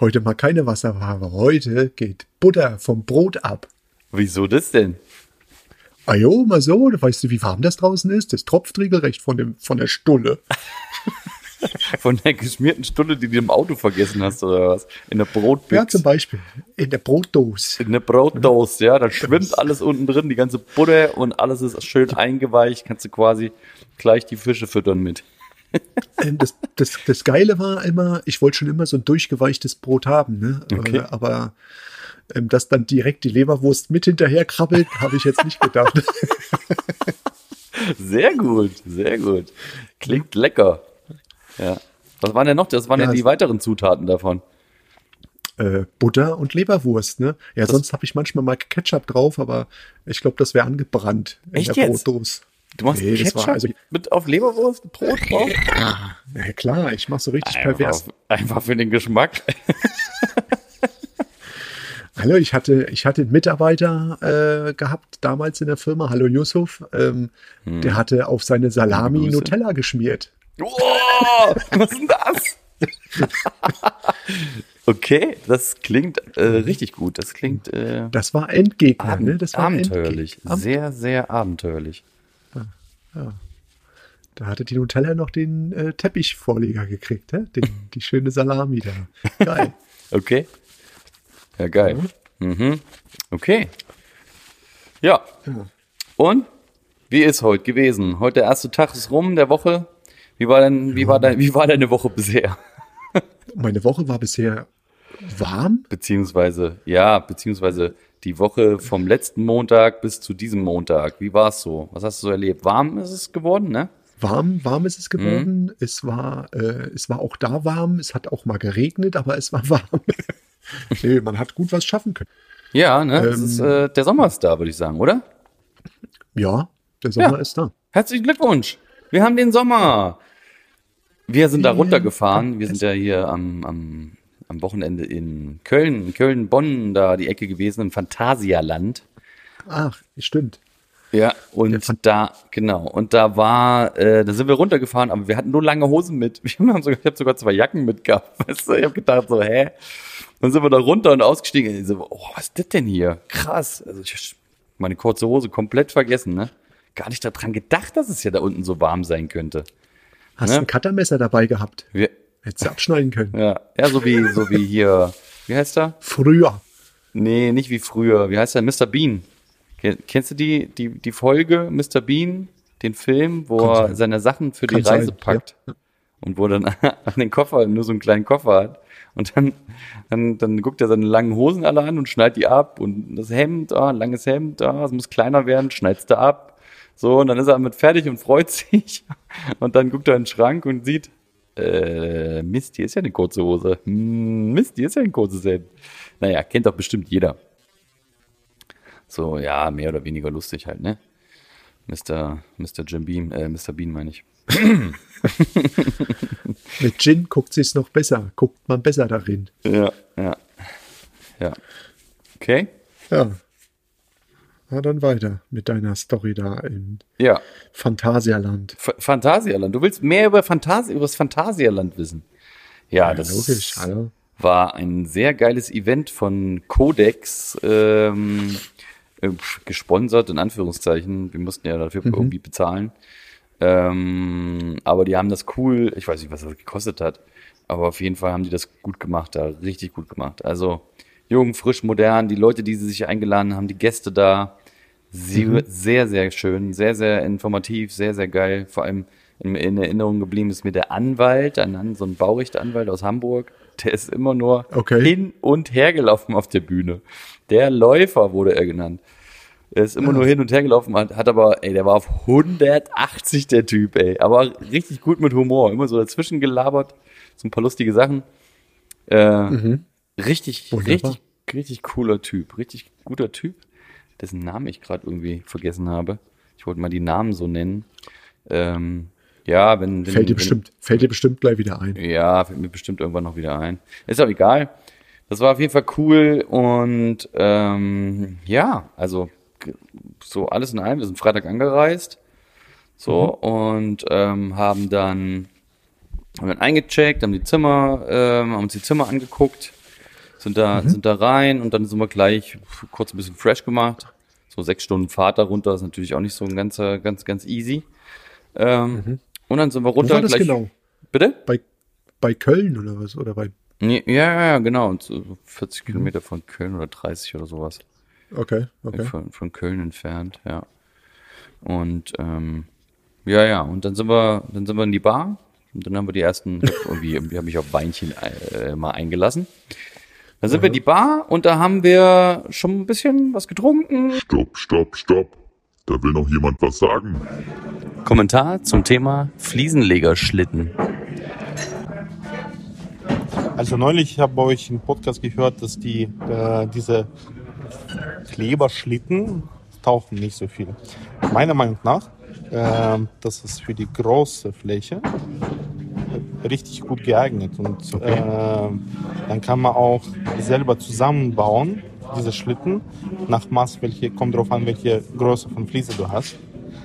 Heute mal keine Wasserware. Heute geht Butter vom Brot ab. Wieso das denn? Ah jo, mal so, weißt du, wie warm das draußen ist? Das tropft regelrecht von, dem, von der Stulle. Von der geschmierten Stulle, die du im Auto vergessen hast, oder was? In der Brotbüchse. Ja, zum Beispiel. In der Brotdose. In der Brotdose, ja. Da schwimmt alles unten drin, die ganze Butter und alles ist schön eingeweicht. Kannst du quasi gleich die Fische füttern mit. Ähm, das, das, das Geile war immer, ich wollte schon immer so ein durchgeweichtes Brot haben, ne? Okay. Aber ähm, dass dann direkt die Leberwurst mit hinterher krabbelt, habe ich jetzt nicht gedacht. Sehr gut, sehr gut. Klingt lecker. Ja. Was waren denn noch? Das waren Ja, denn die weiteren Zutaten davon. äh, Butter und Leberwurst, ne? Ja, sonst habe ich manchmal mal Ketchup drauf, aber ich glaube, das wäre angebrannt in Echt der jetzt? Brotdose. Du machst Nee, Ketchup also- mit auf Leberwurst, Brot drauf? Ja, klar, ich mache so richtig Einfach, pervers. einfach für den Geschmack. Hallo, ich hatte, ich hatte einen Mitarbeiter äh, gehabt damals in der Firma, hallo Yusuf, ähm, der hatte auf seine Salami Grüße. Nutella geschmiert. Wow, was ist denn das? okay, das klingt äh, richtig gut. Das klingt äh, Das war Endgegner, ne? Das war abenteuerlich. Endgegner. Sehr, sehr abenteuerlich. Da hatte die Nutella noch den äh, Teppichvorleger gekriegt, ne? den, die schöne Salami da. Geil. Okay. Ja, geil. Mhm. Okay. Ja. Und? Wie ist heute gewesen? Heute der erste Tag ist rum der Woche. Wie war denn, wie war dein, wie war deine Woche bisher? Meine Woche war bisher warm. Beziehungsweise, ja, beziehungsweise die Woche vom letzten Montag bis zu diesem Montag. Wie war es so? Was hast du so erlebt? Warm ist es geworden, ne? Warm, warm ist es geworden. Mhm. Es war, äh, es war auch da warm. Es hat auch mal geregnet, aber es war warm. nee, man hat gut was schaffen können. Ja, ne? Ähm. ist, äh, der Sommer ist da, würde ich sagen, oder? Ja, der Sommer Ja. ist da. Herzlichen Glückwunsch. Wir haben den Sommer. Wir sind da runtergefahren. Wir sind ja hier am, am, am Wochenende in Köln, Köln, Bonn, da die Ecke gewesen, im Phantasialand. Ach, stimmt. Ja, und da, genau, und da war, äh, da sind wir runtergefahren, aber wir hatten nur lange Hosen mit. Wir haben sogar, ich habe sogar zwei Jacken mitgehabt. Weißt du? Ich habe gedacht so, hä? Dann sind wir da runter und ausgestiegen. Ich so, oh, was ist das denn hier? Krass. Also ich hab meine kurze Hose komplett vergessen, ne? Gar nicht daran gedacht, dass es ja da unten so warm sein könnte. Hast Ne? ein Cuttermesser dabei gehabt. Wir, Hättest du abschneiden können. ja, ja, so wie, so wie hier, wie heißt er? Früher. Nee, nicht wie früher. Wie heißt der? Mr. Bean. Ken- Kennst du die, die, die Folge Mr. Bean, den Film, wo Kann er sein. seine Sachen für die Kann sein, Reise packt? Und wo er dann an den Koffer nur so einen kleinen Koffer hat. Und dann, dann, dann guckt er seine langen Hosen alle an und schneidet die ab. Und das Hemd, ah, ein langes Hemd, ah, es muss kleiner werden, schneid's da ab. So, und dann ist er damit fertig und freut sich. Und dann guckt er in den Schrank und sieht, äh, Mist, hier ist ja eine kurze Hose. Hm, Mist, hier ist ja ein kurzes Hemd. Naja, kennt doch bestimmt jeder. So, ja, mehr oder weniger lustig halt, ne? Mr. Mr. Jim Beam, äh, Mr. Bean meine ich. Mit Gin guckt sich's noch besser. Guckt man besser darin. Ja, ja. Ja. Okay? Ja. Na dann weiter mit deiner Story da in Ja. Phantasialand. F Phantasialand. Du willst mehr über Phantasi über das Phantasialand wissen. Ja, das logisch, hallo. war ein sehr geiles Event von Codex, ähm, äh, gesponsert in Anführungszeichen. Wir mussten ja dafür irgendwie bezahlen. Ähm, aber die haben das cool, ich weiß nicht, was das gekostet hat, aber auf jeden Fall haben die das gut gemacht, da richtig gut gemacht. Also jung, frisch, modern, die Leute, die sie sich eingeladen haben, die Gäste da, sie, sehr, sehr schön, sehr, sehr informativ, sehr, sehr geil. Vor allem in, in Erinnerung geblieben ist mir der Anwalt, ein, so ein Baurechtsanwalt aus Hamburg, der ist immer nur Okay. hin und her gelaufen auf der Bühne. Der Läufer wurde er genannt. Er ist immer nur hin und her gelaufen, hat, hat aber, ey, der war auf 180 der Typ, ey. Aber richtig gut mit Humor. Immer so dazwischen gelabert. So ein paar lustige Sachen. Äh, Richtig, Wunderbar. richtig, richtig cooler Typ. Richtig guter Typ, dessen Namen ich gerade irgendwie vergessen habe. Ich wollte mal die Namen so nennen. Ähm, ja, wenn, wenn Fällt dir wenn, bestimmt, fällt dir bestimmt gleich wieder ein. ja, fällt mir bestimmt irgendwann noch wieder ein. Ist auch egal. Das war auf jeden Fall cool und ähm, ja, also so alles in allem. Wir sind Freitag angereist, so und ähm, haben dann haben dann eingecheckt, haben die Zimmer, ähm, haben uns die Zimmer angeguckt, sind da sind da rein und dann sind wir gleich kurz ein bisschen fresh gemacht. So sechs Stunden Fahrt darunter ist natürlich auch nicht so ein ganzer ganz ganz easy. Ähm, Und dann sind wir Wo runter. war das gleich, genau? Bitte? Bei, bei Köln oder was? Oder bei. Ja, ja, ja, genau. Und so so 40 Kilometer von Köln oder 30 oder sowas. Okay, okay. Von, von Köln entfernt, ja. Und ähm, ja, ja, und dann sind wir, dann sind wir in die Bar und dann haben wir die ersten, irgendwie, irgendwie habe ich auf Weinchen äh, mal eingelassen. Dann sind wir in die Bar und da haben wir schon ein bisschen was getrunken. Stopp, stopp, stopp. Da will noch jemand was sagen. Kommentar zum Thema Fliesenlegerschlitten. Also neulich ich habe bei euch im Podcast gehört, dass die äh, diese Kleberschlitten tauchen nicht so viel. Meiner Meinung nach, äh, das ist für die große Fläche richtig gut geeignet und äh, dann kann man auch selber zusammenbauen diese Schlitten nach Maß, welche kommt drauf an, welche Größe von Fliese du hast.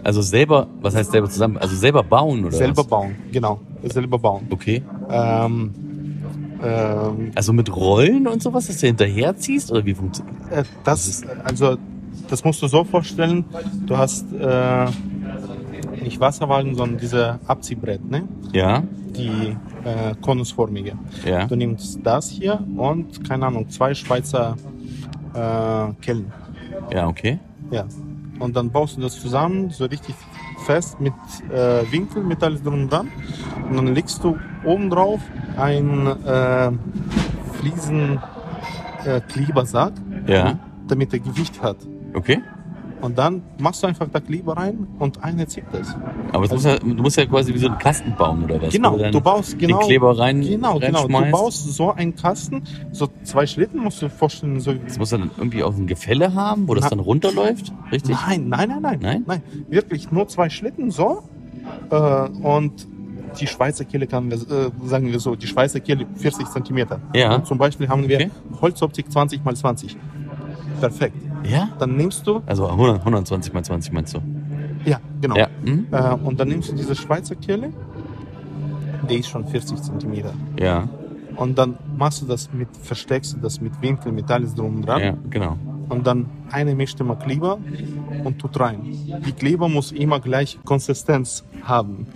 Also selber, was heißt selber zusammen? Also selber bauen oder selber was? bauen, genau, selber bauen. Okay. Ähm, ähm, Also mit Rollen und sowas, dass du hinterherziehst oder wie funktioniert? Äh, Das, also, das musst du so vorstellen, du hast äh, nicht Wasserwallen, sondern diese Abziehbrett, ne? Ja, die äh, konusförmige. ja. Du nimmst das hier und, keine Ahnung, zwei Schweizer äh, Kellen. Ja, okay. Ja. Und dann baust du das zusammen, so richtig fest mit äh, Winkel, mit alles drum und dran. Und dann legst du oben drauf ein äh, Fliesen äh, Klebersack, Ja, damit er Gewicht hat. okay. Und dann machst du einfach da Kleber rein und einer zieht das. Aber es muss ja, du musst ja quasi wie so einen Kasten bauen oder was? Genau, du baust genau den Kleber rein, Genau, genau. Du baust so einen Kasten, so zwei Schlitten musst du vorstellen, so Das muss dann irgendwie auch ein Gefälle haben, wo das Na- dann runterläuft, richtig? Nein, nein, nein, nein, Nein? nein. Wirklich nur zwei Schlitten so äh, und die Schweizer Kehle kann, äh, sagen wir so, die Schweizer Kehle 40 Zentimeter. Ja. Und zum Beispiel haben wir Okay. Holzoptik 20 mal 20. Perfekt. Ja? Dann nimmst du, Also 100, 120 mal 20 meinst du? ja, genau. Ja. Hm? Äh, und dann nimmst du diese Schweizer Kehle, die ist schon 40 Zentimeter. Ja, Und dann machst du das mit, versteckst du das mit Winkel, mit alles drum und dran. ja, genau. Und dann eine mischt immer Kleber und tut rein. Die Kleber muss immer gleich Konsistenz haben.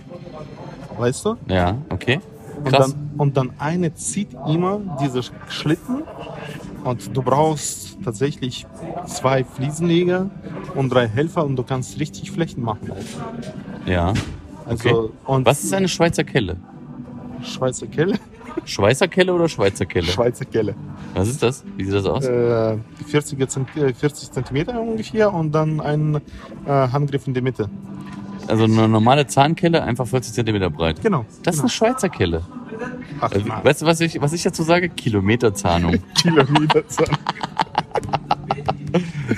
Weißt du? Ja, okay. Und dann, und dann eine zieht immer diese Schlitten und du brauchst tatsächlich zwei Fliesenleger und drei Helfer und du kannst richtig Flächen machen. Ja. Also, Okay. und Was ist eine Schweizer Kelle? Schweizer Kelle? Schweizer Kelle oder Schweizer Kelle? Schweizer Kelle. Was ist das? Wie sieht das aus? Äh, 40, Zent- äh, 40 Zentimeter ungefähr und dann ein äh, Handgriff in der Mitte. Also eine normale Zahnkelle, einfach 40 Zentimeter breit. Genau. Das ist genau. eine Schweizer Kelle. Ach, Äh. Weißt du, was ich, was ich dazu sage? Kilometerzahnung. Kilometer.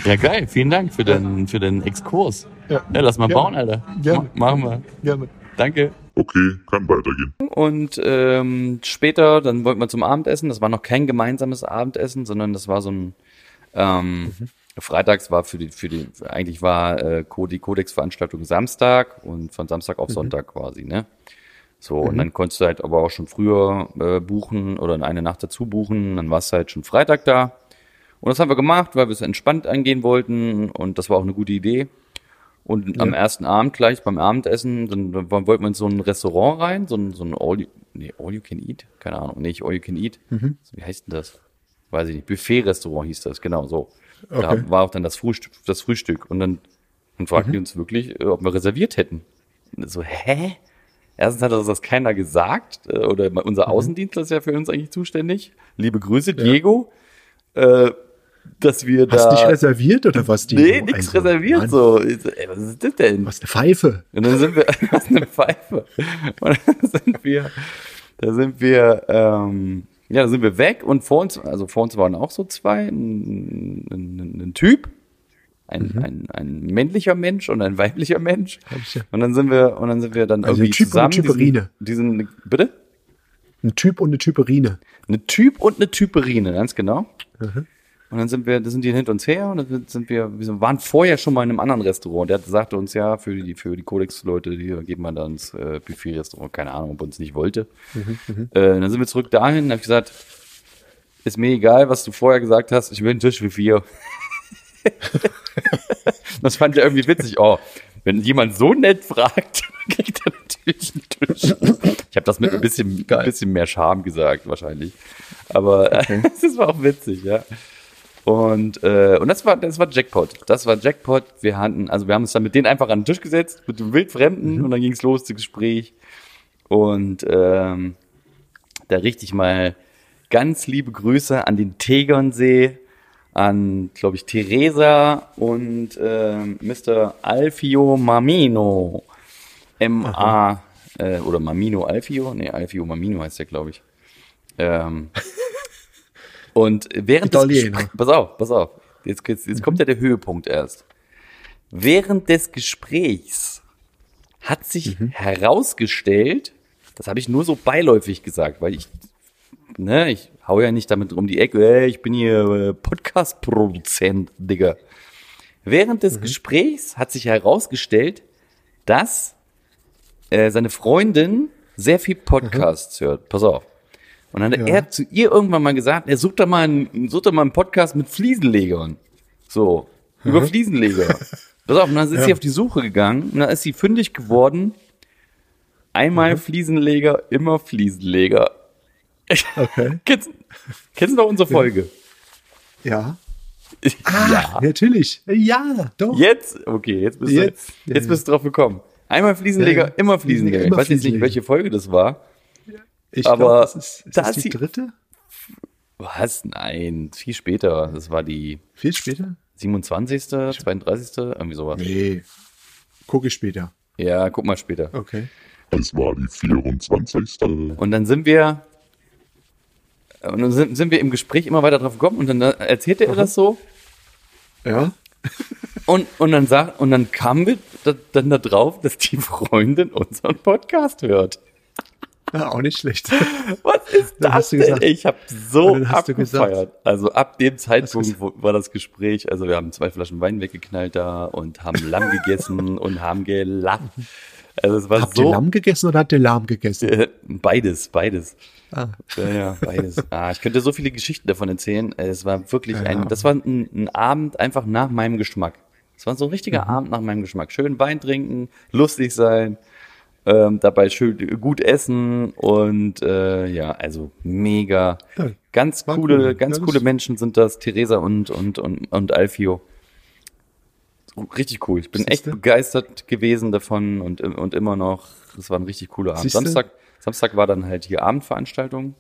ja, geil. Vielen Dank für den, für den Exkurs. Ja. Ja, lass mal Gerne. bauen, Alter. Gerne. Ma machen wir. Gerne. Danke. Okay, kann weitergehen. Und ähm, später, dann wollten wir zum Abendessen. Das war noch kein gemeinsames Abendessen, sondern das war so ein ähm, Freitags war für die, für die, eigentlich war äh, die Codex-Veranstaltung Samstag und von Samstag auf Sonntag quasi, ne? So, und dann konntest du halt aber auch schon früher äh, buchen oder eine Nacht dazu buchen, dann warst du halt schon Freitag da. Und das haben wir gemacht, weil wir es entspannt angehen wollten und das war auch eine gute Idee. Und am ersten Abend gleich beim Abendessen, dann, dann wollten wir in so ein Restaurant rein, so ein, so ein All, you, nee, All You Can Eat, keine Ahnung, nicht All You Can Eat. Wie heißt denn das? Weiß ich nicht. Buffet-Restaurant hieß das, genau so. Okay. Da war auch dann das Frühstück, das Frühstück. Und dann, dann fragten die uns wirklich, äh, ob wir reserviert hätten. Und so, hä? Erstens hat uns das keiner gesagt, äh, oder unser Außendienstler ist ja für uns eigentlich zuständig. Liebe Grüße, Diego. Äh, dass wir Hast da. nicht reserviert oder was? Dino? nee, nichts Also, reserviert Mann, so. Ey, was ist das denn? Was, eine Pfeife? Und dann sind wir, was eine Pfeife. Und dann sind wir, da sind wir, ähm, ja, da sind wir weg und vor uns, also vor uns waren auch so zwei, ein, ein, ein Typ, ein, Mhm. ein, ein männlicher Mensch und ein weiblicher Mensch. Und dann sind wir, und dann sind wir dann Also irgendwie Typ und zusammen. Typerine. Diesen, diesen, bitte? Ein Typ und eine Typerine. Eine Typ und eine Typerine, ganz genau. Mhm. Und dann sind wir, da sind die hinter uns her und dann sind wir, wir waren vorher schon mal in einem anderen Restaurant. Der sagte uns ja, für die, für die Codex-Leute, die geben wir dann ins äh, Buffet-Restaurant. Keine Ahnung, ob er uns nicht wollte. Äh, dann sind wir zurück dahin und habe ich gesagt, ist mir egal, was du vorher gesagt hast, ich will einen Tisch für vier. das fand ich irgendwie witzig. Oh, wenn jemand so nett fragt, kriegt er natürlich einen Tisch. Ich habe das mit ein bisschen, ein bisschen mehr Charme gesagt, wahrscheinlich. Aber äh, das war auch witzig, ja. Und, äh, und das war, das war Jackpot. Das war Jackpot. Wir hatten, also wir haben uns dann mit denen einfach an den Tisch gesetzt, mit dem Wildfremden, und dann ging's los, das Gespräch. Und ähm, da richtig mal ganz liebe Grüße an den Tegernsee, an, glaube ich, Theresa und ähm, Mr. Alfio Mamino. M-A, äh, oder Mamino Alfio? Nee, Alfio Mamino heißt der, glaube ich. Ähm, und während des Italiener. Gesprächs, pass auf, pass auf, jetzt, jetzt, jetzt kommt ja der Höhepunkt erst. Während des Gesprächs hat sich herausgestellt, das habe ich nur so beiläufig gesagt, weil ich, ne, ich hau ja nicht damit um die Ecke, ey, ich bin hier äh, Podcast-Produzent, Digga. Während des Gesprächs hat sich herausgestellt, dass äh, seine Freundin sehr viel Podcasts hört. Pass auf. Und dann hat Ja. er zu ihr irgendwann mal gesagt, er sucht da mal einen, sucht da mal einen Podcast mit Fliesenlegern. So, über Fliesenleger. Pass auf, und dann ist sie auf die Suche gegangen und dann ist sie fündig geworden. Einmal Fliesenleger, immer Fliesenleger. Okay. Kennst, kennst du noch unsere Folge? Ja. ja. Natürlich. Ja, doch. Jetzt, okay, jetzt bist Jetzt, du, jetzt bist du drauf gekommen. Einmal Fliesenleger, Ja, immer Fliesenleger. Immer ich weiß jetzt nicht, welche Folge das war. Ich aber glaub, das ist, ist da das ist die sie- dritte? Was? Nein, viel später. Das war die Viel später? 27., 32., irgendwie sowas. Nee. Gucke ich später. Ja, guck mal später. Okay. Es war die 24. Und dann sind wir, und dann sind, sind wir im Gespräch immer weiter drauf gekommen und dann erzählte er das so Ja. und, und dann sagt, und dann kamen wir da, dann da drauf, dass die Freundin unseren Podcast hört. Ja, auch nicht schlecht. Was ist Dann das hast du denn? gesagt- ich habe so abgefeiert. Also ab dem Zeitpunkt war das Gespräch, also wir haben zwei Flaschen Wein weggeknallt da und haben Lamm gegessen und haben gelacht. Also es war Habt ihr so Lamm gegessen oder habt ihr Lahm gegessen? äh, beides, beides. Ah. Ja, ja, beides. Ah, ich könnte so viele Geschichten davon erzählen. Äh, Es war wirklich Ja. ein, das war ein, ein Abend einfach nach meinem Geschmack. Es war so ein richtiger Mhm. Abend nach meinem Geschmack. Schön Wein trinken, lustig sein, ähm, dabei schön gut essen und äh, ja, also mega. Ja, ganz coole, cool. ganz coole Menschen sind das, Theresa und und und, und Alfio. Richtig cool. Ich bin echt Siehste? begeistert gewesen davon und, und immer noch. Es war ein richtig cooler Abend. Siehste? Samstag, Samstag war dann halt hier Abendveranstaltung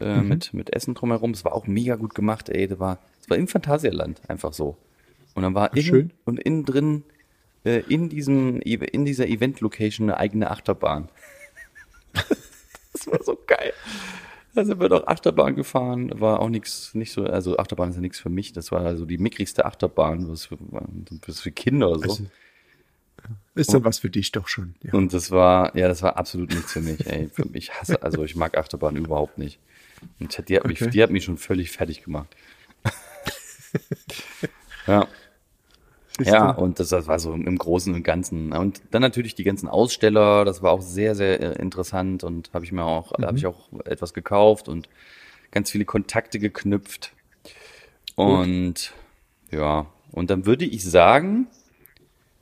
äh, Mhm. mit, mit Essen drumherum. Es war auch mega gut gemacht, ey. Das war, es war im Phantasialand einfach so. Und dann war innen, schön. und innen drin äh, in diesem in dieser Event-Location eine eigene Achterbahn. das war so geil. Da sind wir doch Achterbahn gefahren, war auch nichts, nicht so, also Achterbahn ist ja nichts für mich, das war also die mickrigste Achterbahn, was für, was für Kinder oder so. Also, Ist dann was für dich doch schon. Ja. Und das war, ja, das war absolut nichts für mich, ey. Für mich hasse, also ich mag Achterbahn überhaupt nicht. Und die hat mich, Okay. die hat mich schon völlig fertig gemacht. ja. Ja, und das, das war so im Großen und Ganzen. Und dann natürlich die ganzen Aussteller, das war auch sehr, sehr äh, interessant und habe ich mir auch, da habe ich auch etwas gekauft und ganz viele Kontakte geknüpft. Und ja, und dann würde ich sagen,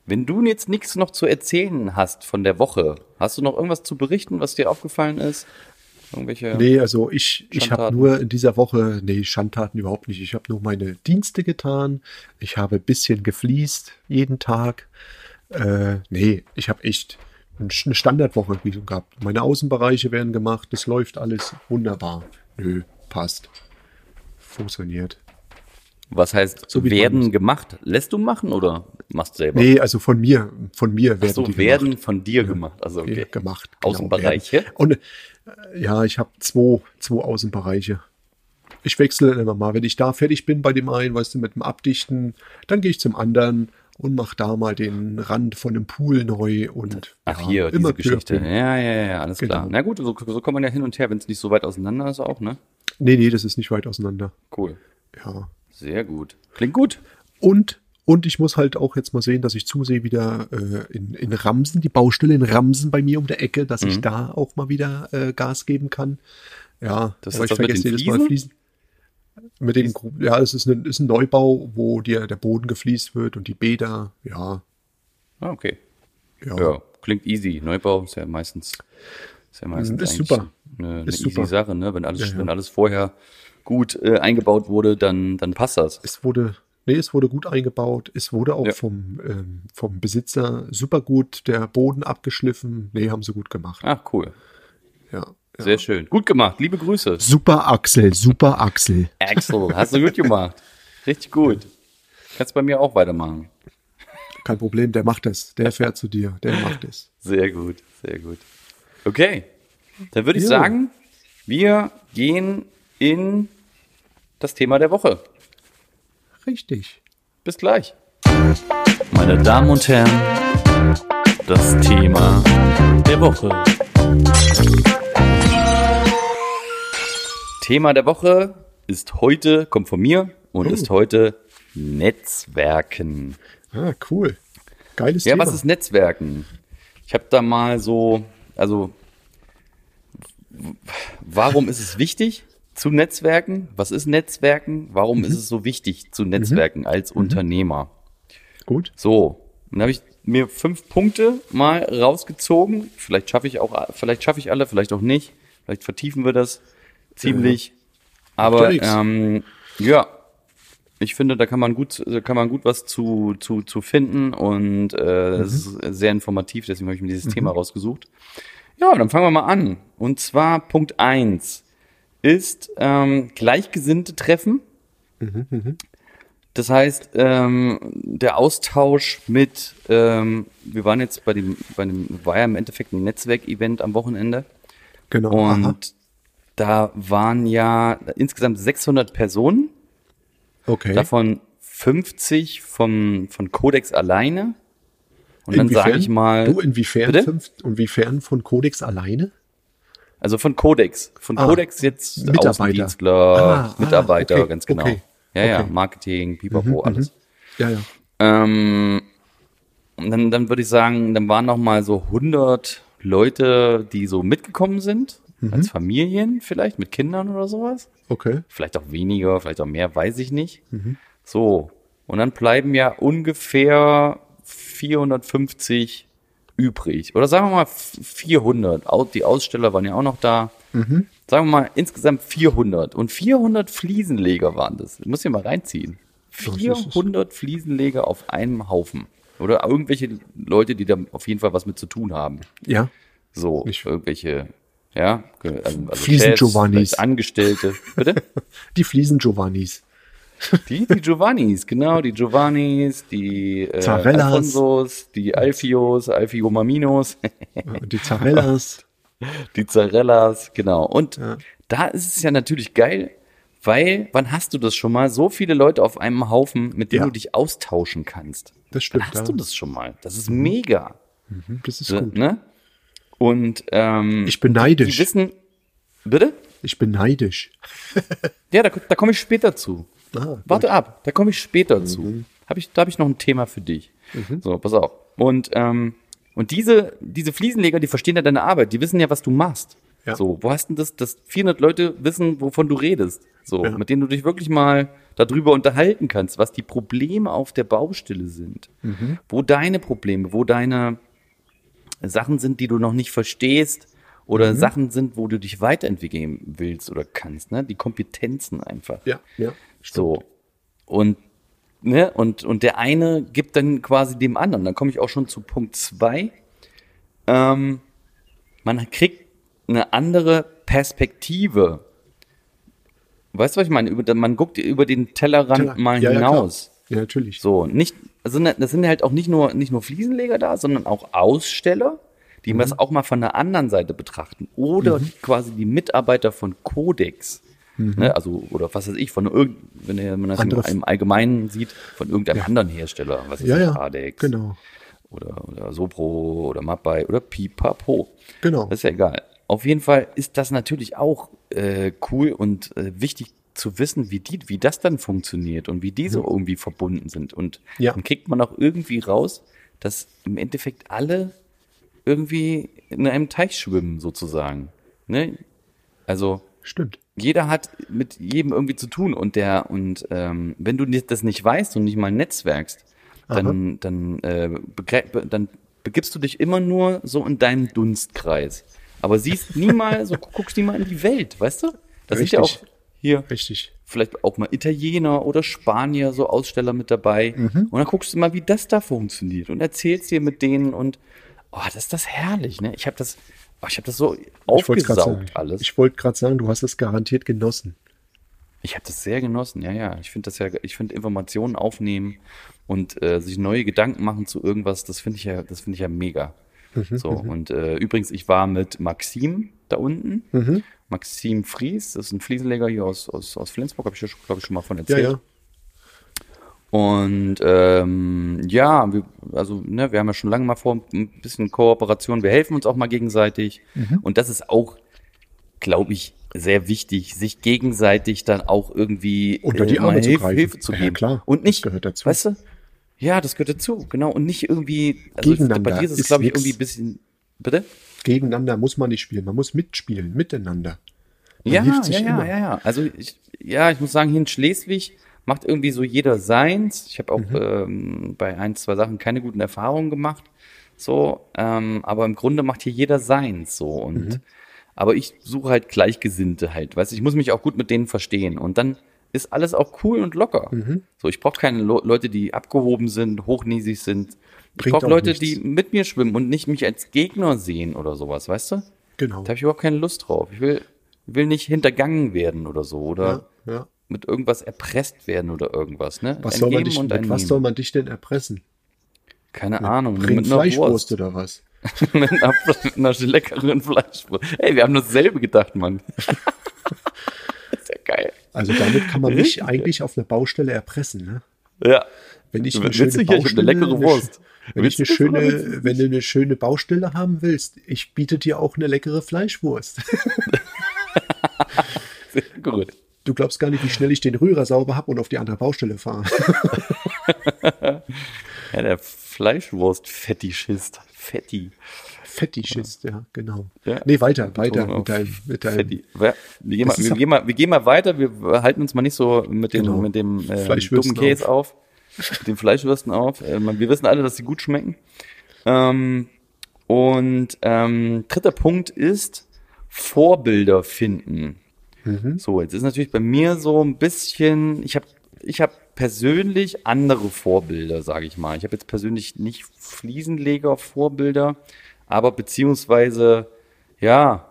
wenn du jetzt nichts noch zu erzählen hast von der Woche, hast du noch irgendwas zu berichten, was dir aufgefallen ist? Irgendwelche? Nee, also ich, ich habe nur in dieser Woche, nee, Schandtaten überhaupt nicht. Ich habe nur meine Dienste getan. Ich habe ein bisschen gefliest jeden Tag. Äh, nee, ich habe echt eine Standardwoche gehabt. Meine Außenbereiche werden gemacht. Das läuft alles wunderbar. Nö, passt. Funktioniert. Was heißt, So werden gemacht? Lässt du machen oder machst du selber? Nee, also von mir, von mir Ach werden so, die werden gemacht. von dir gemacht. Also okay. Gemacht. genau, Außenbereiche? Und äh, ja, ich habe zwei, zwei Außenbereiche. Ich wechsle immer mal. Wenn ich da fertig bin bei dem einen, weißt du, mit dem Abdichten, dann gehe ich zum anderen und mache da mal den Rand von dem Pool neu und Ach ja, hier, immer diese Geschichte. Ja, ja, ja, alles Genau. klar. Na gut, so, so kommt man ja hin und her, wenn es nicht so weit auseinander ist auch, ne? Nee, nee, das ist nicht weit auseinander. Cool. Ja. Sehr gut. Klingt gut. Und, und ich muss halt auch jetzt mal sehen, dass ich zusehe wieder äh, in, in Ramsen, die Baustelle in Ramsen bei mir um der Ecke, dass Mhm. ich da auch mal wieder äh, Gas geben kann. Ja, Das aber ist ich vergesse jedes Mal Fliesen. Mit dem, ja, es ist ein, ist ein Neubau, wo dir der Boden gefliest wird und die Bäder, ja, Ah, okay. ja. Ja, klingt easy. Neubau ist ja meistens, ist ja meistens Ist super. eine, eine Ist easy super. Sache, ne? Wenn alles, Ja, ja. wenn alles vorher gut äh, eingebaut wurde, dann, dann passt das. Es wurde, nee, es wurde gut eingebaut. Es wurde auch Ja. vom, ähm, vom Besitzer super gut der Boden abgeschliffen. Nee, haben sie gut gemacht. Ach, cool. Ja. ja. Sehr schön. Gut gemacht. Liebe Grüße. Super Axel, super Axel. Axel, hast du gut gemacht. Richtig gut. Kannst bei mir auch weitermachen. Kein Problem, der macht es. Der fährt zu dir, der macht es. Sehr gut, sehr gut. Okay, dann würde ich Jo. sagen, wir gehen in das Thema der Woche. Richtig. Bis gleich. Meine Damen und Herren, das Thema der Woche. Thema der Woche ist heute, kommt von mir und ist heute Netzwerken. Ah, cool. Geiles Ja, Thema. was ist Netzwerken? Ich habe da mal so, also warum ist es wichtig zu Netzwerken? Was ist Netzwerken? Warum Mhm. ist es so wichtig zu Netzwerken als Unternehmer? Gut. So, dann habe ich mir fünf Punkte mal rausgezogen. Vielleicht schaffe ich auch, vielleicht schaffe ich alle, vielleicht auch nicht. Vielleicht vertiefen wir das ziemlich. Aber nix. ähm, ja, ich finde, da kann man gut, kann man gut was zu, zu, zu finden und äh, es ist sehr informativ, deswegen habe ich mir dieses Thema rausgesucht. Ja, dann fangen wir mal an. Und zwar Punkt eins ist ähm, Gleichgesinnte treffen. Das heißt, ähm, der Austausch mit, ähm, wir waren jetzt bei dem, bei dem, war ja im Endeffekt ein Netzwerkevent am Wochenende Genau. und Aha. da waren ja insgesamt 600 Personen, Okay. davon 50 vom, von Codex alleine. Und dann sage ich mal, Du, inwiefern, Bitte? inwiefern von Codex alleine? Also von Codex, von Ah, Codex jetzt Mitarbeiter. Außendienstler, Ah, ah, Mitarbeiter, okay, ganz genau. okay, Ja, ja, okay. Mhm, Marketing, Pipapo, alles. Ja, ja. Ähm, und dann, dann würde ich sagen, dann waren noch mal so 100 Leute, die so mitgekommen sind, Mhm. als Familien vielleicht, mit Kindern oder sowas. Okay. Vielleicht auch weniger, vielleicht auch mehr, weiß ich nicht. Mhm. So, und dann bleiben ja ungefähr 450 übrig. Oder sagen wir mal 400. Au- Die Aussteller waren ja auch noch da. Mhm. Sagen wir mal insgesamt 400. Und 400 Fliesenleger waren das. Muss ich mal reinziehen. ist es. 400 Fliesenleger auf einem Haufen. Oder irgendwelche Leute, die da auf jeden Fall was mit zu tun haben. Ja. So, Nicht- irgendwelche, ja, also also Fliesen Chefs, Giovannis. Angestellte. Bitte? Die Fliesen Giovannis. Die, die Giovannis, genau, die Giovannis, die äh, Zarellas. Alfonsos, die Alfios, Alfio Maminos, Die Zarellas. die Zarellas, genau. Und Ja. da ist es ja natürlich geil, weil, wann hast du das schon mal? So viele Leute auf einem Haufen, mit denen Ja. du dich austauschen kannst. Das Wann stimmt. hast ja. du das schon mal? Das ist mega. Das ist So, gut. ne? Und ähm, Ich bin die neidisch. wissen, bitte? Ich bin neidisch. Ja, da, da komme ich später zu. Ah, Warte ab, da komme ich später zu. Hab ich, da habe ich noch ein Thema für dich. So, pass auf. Und, ähm, und diese, diese Fliesenleger, die verstehen ja deine Arbeit, die wissen ja, was du machst. Ja. So, wo hast denn das, dass 400 Leute wissen, wovon du redest? So, Ja. mit denen du dich wirklich mal darüber unterhalten kannst, was die Probleme auf der Baustelle sind. Wo deine Probleme, wo deine Sachen sind, die du noch nicht verstehst oder Sachen sind, wo du dich weiterentwickeln willst oder kannst, ne? Die Kompetenzen einfach. Ja, ja. So. Und, ne, und, und der eine gibt dann quasi dem anderen. Dann komme ich auch schon zu Punkt zwei. Ähm, man kriegt eine andere Perspektive weißt du, was ich meine? Über, man guckt über den Tellerrand Teller- mal ja, ja, hinaus. Ja, natürlich. So, nicht, also ne- das sind halt auch nicht nur, nicht nur Fliesenleger da, sondern auch Aussteller, die Mhm. das auch mal von der anderen Seite betrachten. Oder quasi die Mitarbeiter von Codex. Ne, also, oder was weiß ich, von irgend, wenn man das im, Mhm. Andere- im Allgemeinen sieht, von irgendeinem anderen Hersteller, was ist Ja, das, ja, Adex genau. oder, oder Sopro oder Mapai oder Pipapo. Genau. Das ist ja egal. Auf jeden Fall ist das natürlich auch äh, cool und äh, wichtig zu wissen, wie die, wie das dann funktioniert und wie die so irgendwie verbunden sind. Und Mhm. Ja. dann kriegt man auch irgendwie raus, dass im Endeffekt alle irgendwie in einem Teich schwimmen, sozusagen. Ne? Also Stimmt. Jeder hat mit jedem irgendwie zu tun und der und ähm, wenn du das nicht weißt und nicht mal netzwerkst, dann dann äh, be- dann begibst du dich immer nur so in deinem Dunstkreis, aber siehst nie mal so guckst nie mal in die Welt, weißt du? Da sind ja auch Richtig. hier Richtig. vielleicht auch mal Italiener oder Spanier so Aussteller mit dabei Mhm. und dann guckst du mal, wie das da funktioniert und erzählst dir mit denen und oh, das ist das herrlich, ne? Ich habe das oh, ich habe das so Ich aufgesaugt sagen, alles. ich wollte gerade sagen, du hast es garantiert genossen. Ich habe das sehr genossen, ja, ja. Ich finde das ja, ich finde Informationen aufnehmen und äh, sich neue Gedanken machen zu irgendwas, das finde ich ja, das finde ich ja mega. so, und äh, übrigens, ich war mit Maxim da unten. Maxim Fries, das ist ein Fliesenleger hier aus, aus, aus Flensburg, habe ich ja, glaube ich, schon mal von Ja, erzählt. ja. Und ähm, ja, wir, also ne, wir haben ja schon lange mal vor ein bisschen Kooperation. Wir helfen uns auch mal gegenseitig. Mhm. Und das ist auch, glaube ich, sehr wichtig, sich gegenseitig dann auch irgendwie Unter die mal Arme zu Hilfe, greifen. Hilfe zu Ja, geben. klar, Und nicht, das gehört dazu. weißt du? Ja, das gehört dazu, genau. Und nicht irgendwie, also Gegeneinander bei dir ist es, glaube ich, nix. irgendwie ein bisschen, bitte? Gegeneinander muss man nicht spielen, man muss mitspielen, miteinander. Man Ja, ja, ja, ja, ja. Also ich, ja, ich muss sagen, hier in Schleswig macht irgendwie so jeder seins. Ich habe auch Mhm. ähm, bei ein, zwei Sachen keine guten Erfahrungen gemacht. So, ähm, aber im Grunde macht hier jeder seins so und Mhm. aber ich suche halt Gleichgesinnte halt, weißt du, ich muss mich auch gut mit denen verstehen und dann ist alles auch cool und locker. Mhm. So, ich brauche keine Lo Leute, die abgehoben sind, hochnäsig sind. Ich brauche auch Leute, nichts. die mit mir schwimmen und nicht mich als Gegner sehen oder sowas, weißt du? Genau. Da habe ich überhaupt keine Lust drauf. Ich will, will nicht hintergangen werden oder so oder Ja, ja. Mit irgendwas erpresst werden oder irgendwas, ne? Was soll, man dich, mit was soll man dich denn erpressen? Keine Ahnung. Bring Mit einer Fleischwurst Wurst. oder was? mit, einer, mit einer leckeren Fleischwurst. Ey, wir haben dasselbe gedacht, Mann. ist ja geil. Also damit kann man mich eigentlich auf einer Baustelle erpressen. Ne? Ja. Wenn ich eine Willst schöne du hier? Ich hab eine Baustelle, leckere Wurst. Wenn, ich eine schöne, wenn du eine schöne Baustelle haben willst, ich biete dir auch eine leckere Fleischwurst. Sehr gut. Du glaubst gar nicht, wie schnell ich den Rührer sauber habe und auf die andere Baustelle fahre. Ja, der Fleischwurst-Fettischist. Fetti. Fetischist, ja, genau. Ja. Nee, weiter, weiter mit auf deinem, mit deinem. Wir, gehen mal, wir, gehen mal, wir gehen mal weiter. Wir halten uns mal nicht so mit dem, Genau. mit dem äh, Fleischwürsten dummen Käse auf. Mit den Fleischwürsten auf. Äh, wir wissen alle, dass sie gut schmecken. Ähm, und ähm, dritter Punkt ist Vorbilder finden. So, jetzt ist natürlich bei mir so ein bisschen, ich habe ich hab persönlich andere Vorbilder, sage ich mal. Ich habe jetzt persönlich nicht Fliesenleger-Vorbilder, aber beziehungsweise, ja,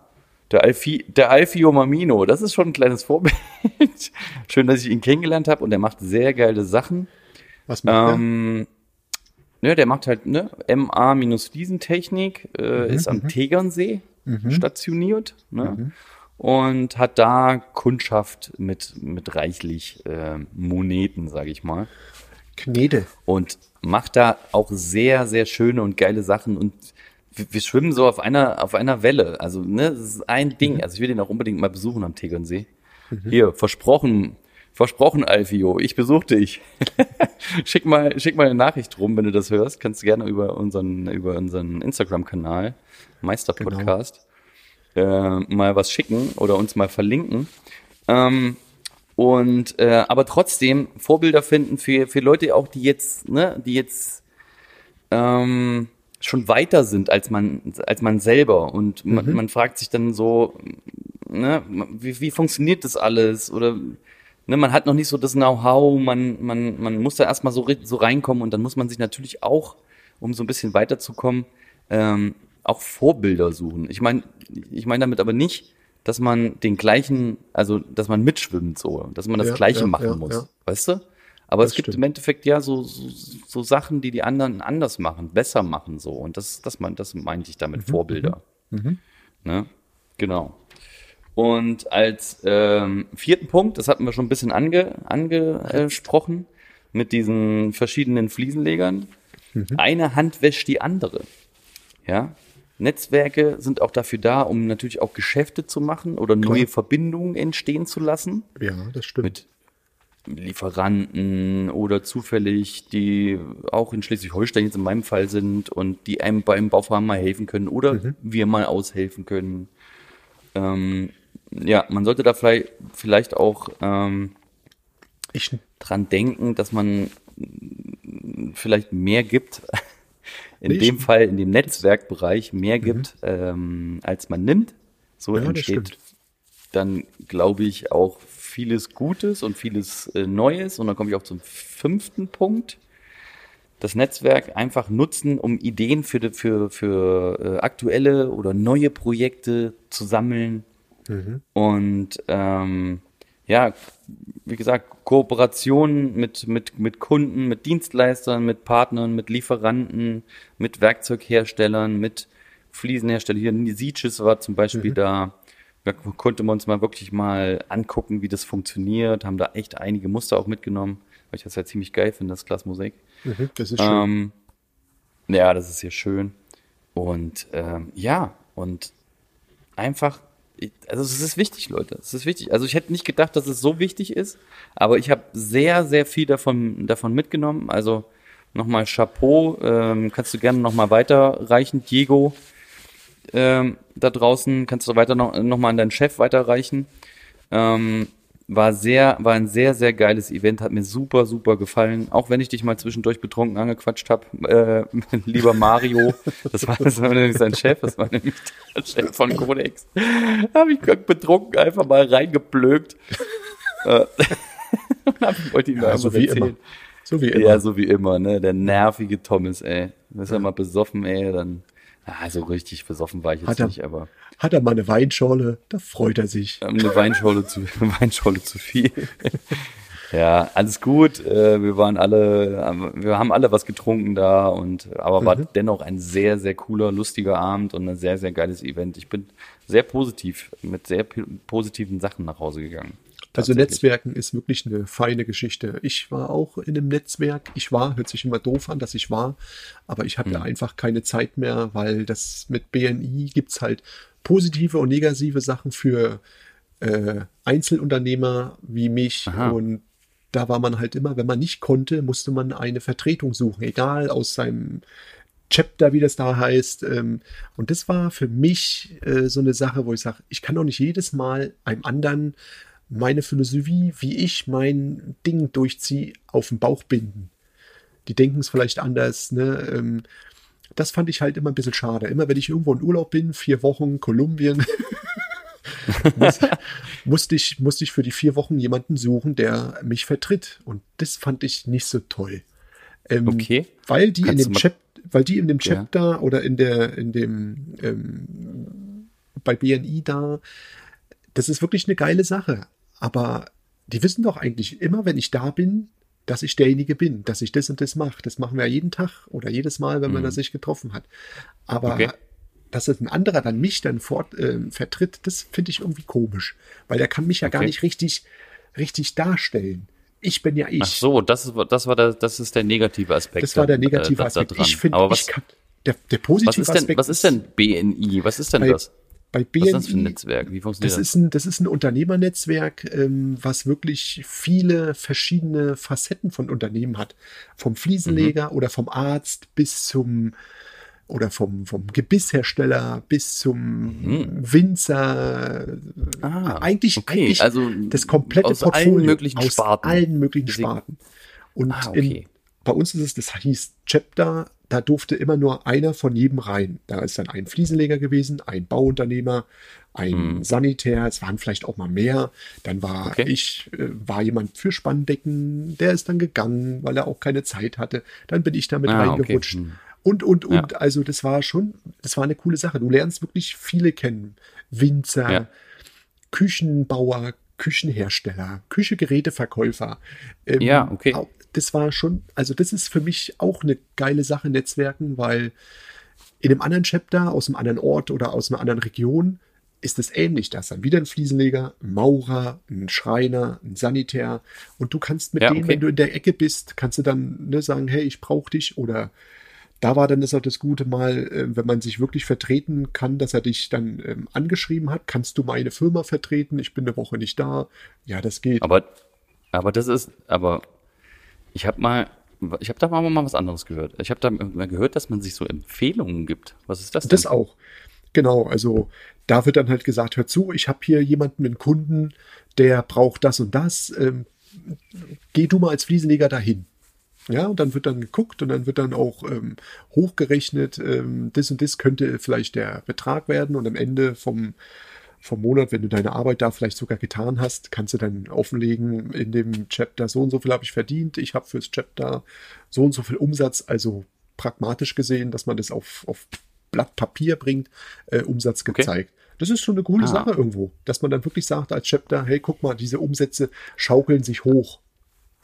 der, Alfie, der Alfio Mamino, das ist schon ein kleines Vorbild. Schön, dass ich ihn kennengelernt habe und er macht sehr geile Sachen. was macht Ähm, ne, der macht halt ne, MA-Fliesentechnik, äh, ist am Tegernsee stationiert ne, und hat da Kundschaft mit, mit reichlich äh, Moneten, sage ich mal. Knete. Und macht da auch sehr, sehr schöne und geile Sachen und wir, wir schwimmen so auf einer, auf einer Welle. Also, ne, das ist ein Ding. Also ich will den auch unbedingt mal besuchen am Tegernsee. Hier, versprochen, versprochen, Alfio, ich besuche dich. schick mal, schick mal eine Nachricht rum, wenn du das hörst. Kannst du gerne über unseren, über unseren Instagram-Kanal, Meisterpodcast, äh, mal was schicken oder uns mal verlinken. Ähm, und äh, aber trotzdem Vorbilder finden für, für Leute auch, die jetzt, ne, die jetzt ähm, schon weiter sind als man, als man selber. Und man, man fragt sich dann so, ne, wie, wie funktioniert das alles? Oder ne, man hat noch nicht so das Know-how, man, man, man muss da erstmal so, so reinkommen und dann muss man sich natürlich auch, um so ein bisschen weiterzukommen, ähm, auch Vorbilder suchen. Ich meine, ich meine damit aber nicht, dass man den gleichen, also dass man mitschwimmt so, dass man das Ja, Gleiche ja, machen ja, muss, weißt du? Aber Das es gibt stimmt. im Endeffekt ja so, so, so Sachen, die die anderen anders machen, besser machen so und das, das man, das meinte ich Mhm, damit Vorbilder. Ne? Genau. Und als ähm, vierten Punkt, das hatten wir schon ein bisschen ange, angesprochen, mit diesen verschiedenen Fliesenlegern. Eine Hand wäscht die andere. Ja. Netzwerke sind auch dafür da, um natürlich auch Geschäfte zu machen oder neue Verbindungen entstehen zu lassen Ja, das stimmt. mit Lieferanten oder zufällig, die auch in Schleswig-Holstein jetzt in meinem Fall sind und die einem beim Bauvorhaben mal helfen können oder wir mal aushelfen können. Ähm, ja, man sollte da vielleicht, vielleicht auch ähm, ich, dran denken, dass man vielleicht mehr gibt, in Nee, dem Fall in dem Netzwerkbereich mehr gibt, ähm, als man nimmt. So Ja, entsteht dann, glaube ich, auch vieles Gutes und vieles äh, Neues. Und dann komme ich auch zum fünften Punkt. Das Netzwerk einfach nutzen, um Ideen für, für, für äh, aktuelle oder neue Projekte zu sammeln. Und ähm, ja, wie gesagt, Kooperationen mit, mit, mit Kunden, mit Dienstleistern, mit Partnern, mit Lieferanten, mit Werkzeugherstellern, mit Fliesenherstellern. Hier Sieges war zum Beispiel da. Da konnte man uns mal wirklich mal angucken, wie das funktioniert. Haben da echt einige Muster auch mitgenommen, weil ich das halt ziemlich geil finde, das Glas Mosaik. mhm, das ist schön. Ähm, ja, das ist hier schön. Und ähm, ja, und einfach, also es ist wichtig, Leute. Es ist wichtig. Also ich hätte nicht gedacht, dass es so wichtig ist, aber ich habe sehr, sehr viel davon, davon mitgenommen. Also nochmal Chapeau, ähm, kannst du gerne nochmal weiterreichen, Diego. Ähm, da draußen kannst du weiter noch, noch mal an deinen Chef weiterreichen. Ähm, war sehr, war ein sehr, sehr geiles Event, hat mir super, super gefallen. Auch wenn ich dich mal zwischendurch betrunken angequatscht habe, äh, lieber Mario, das war, das war nämlich sein Chef, das war nämlich der Chef von Codex. Habe ich betrunken einfach mal reingeblökt. Äh, ich wollte da ja, so wie erzählen. immer. So wie immer. Ja, so wie immer, ne? Der nervige Thomas, ey. Ist er mal besoffen, ey, dann. Ah, so richtig besoffen war ich jetzt er- nicht, aber Hat er mal eine Weinschorle, da freut er sich. ähm, eine Weinschorle zu, Weinschorle zu viel. ja, alles gut. Äh, wir waren alle, wir haben alle was getrunken da und aber war dennoch ein sehr, sehr cooler, lustiger Abend und ein sehr, sehr geiles Event. Ich bin sehr positiv, mit sehr positiven Sachen nach Hause gegangen. Also. Netzwerken ist wirklich eine feine Geschichte. Ich war auch in einem Netzwerk. Ich war, hört sich immer doof an, dass ich war, aber ich hatte Mhm. einfach keine Zeit mehr, weil das mit BNI gibt's halt positive und negative Sachen für äh, Einzelunternehmer wie mich Aha. und da war man halt immer, wenn man nicht konnte, musste man eine Vertretung suchen, egal aus seinem Chapter, wie das da heißt. Ähm, und das war für mich äh, so eine Sache, wo ich sage, ich kann doch nicht jedes Mal einem anderen meine Philosophie, wie ich mein Ding durchziehe, auf den Bauch binden. Die denken es vielleicht anders. Ne? Ähm, das fand ich halt immer ein bisschen schade. Immer wenn ich irgendwo in Urlaub bin, vier Wochen, Kolumbien, muss, musste, ich, musste ich für die vier Wochen jemanden suchen, der mich vertritt. Und das fand ich nicht so toll. Ähm, Okay. Weil die in dem Chap weil die in dem Ja. Chapter oder in der, in dem, ähm, bei BNI da, das ist wirklich eine geile Sache. Aber die wissen doch eigentlich immer, wenn ich da bin, dass ich derjenige bin, dass ich das und das mache. Das machen wir ja jeden Tag oder jedes Mal, wenn man da sich getroffen hat. Aber Mhm. Okay. dass es ein anderer dann mich dann fort, ähm, vertritt, das finde ich irgendwie komisch. Weil der kann mich ja gar Okay. nicht richtig, richtig darstellen. Ich bin ja ich. Ach so, das ist, das war der, das ist der negative Aspekt. Das war der da- negative da- da Aspekt. Ich finde, Aber was, ich kann, der, der positive was ist denn, Aspekt was ist denn BNI? Was ist denn das? Bei Was BNI? ist das für ein Netzwerk? Wie funktioniert Das das? ist ein, das ist ein Unternehmernetzwerk, ähm, was wirklich viele verschiedene Facetten von Unternehmen hat. Vom Fliesenleger Mhm. oder vom Arzt bis zum oder vom, vom Gebisshersteller bis zum Winzer. Mhm. Ah, eigentlich, okay, eigentlich also das komplette aus Portfolio. allen möglichen aus Sparten. allen möglichen Sparten. Und Ah, in, okay. bei uns ist es, das hieß Chapter, da durfte immer nur einer von jedem rein. Da ist dann ein Fliesenleger gewesen, ein Bauunternehmer, ein Sanitär, es waren vielleicht auch mal mehr. Dann war. Okay. ich, äh, war jemand für Spanndecken, der ist dann gegangen, weil er auch keine Zeit hatte. Dann bin ich damit Ah, okay. reingerutscht. Hm. Und, und, und. Ja. Also das war schon, das war eine coole Sache. Du lernst wirklich viele kennen. Winzer, Ja. Küchenbauer, Küchenhersteller, Küchegeräteverkäufer. Ähm, Ja, okay. Das war schon, also das ist für mich auch eine geile Sache, Netzwerken, weil in einem anderen Chapter, aus einem anderen Ort oder aus einer anderen Region ist es ähnlich. Da ist dann wieder ein Fliesenleger, ein Maurer, ein Schreiner, ein Sanitär. Und du kannst mit Ja, denen, okay. wenn du in der Ecke bist, kannst du dann ne, sagen, hey, ich brauche dich. Oder da war dann ist auch das Gute mal, äh, wenn man sich wirklich vertreten kann, dass er dich dann ähm, angeschrieben hat, kannst du meine Firma vertreten, ich bin eine Woche nicht da. Ja, das geht. Aber, aber das ist, aber ich habe mal, ich habe da mal, mal was anderes gehört. Ich habe da mal gehört, dass man sich so Empfehlungen gibt. Was ist das denn? Das auch. Genau, also da wird dann halt gesagt, hör zu, ich habe hier jemanden, einen Kunden, der braucht das und das. Ähm, geh du mal als Fliesenleger dahin. Ja, und dann wird dann geguckt und dann wird dann auch ähm, hochgerechnet, ähm, das und das könnte vielleicht der Betrag werden und am Ende vom, vom Monat, wenn du deine Arbeit da vielleicht sogar getan hast, kannst du dann offenlegen in dem Chapter, so und so viel habe ich verdient, ich habe fürs Chapter so und so viel Umsatz, also pragmatisch gesehen, dass man das auf, auf Blatt Papier bringt, äh, Umsatz Okay. gezeigt. Das ist schon eine coole Ah. Sache irgendwo, dass man dann wirklich sagt als Chapter, hey, guck mal, diese Umsätze schaukeln sich hoch.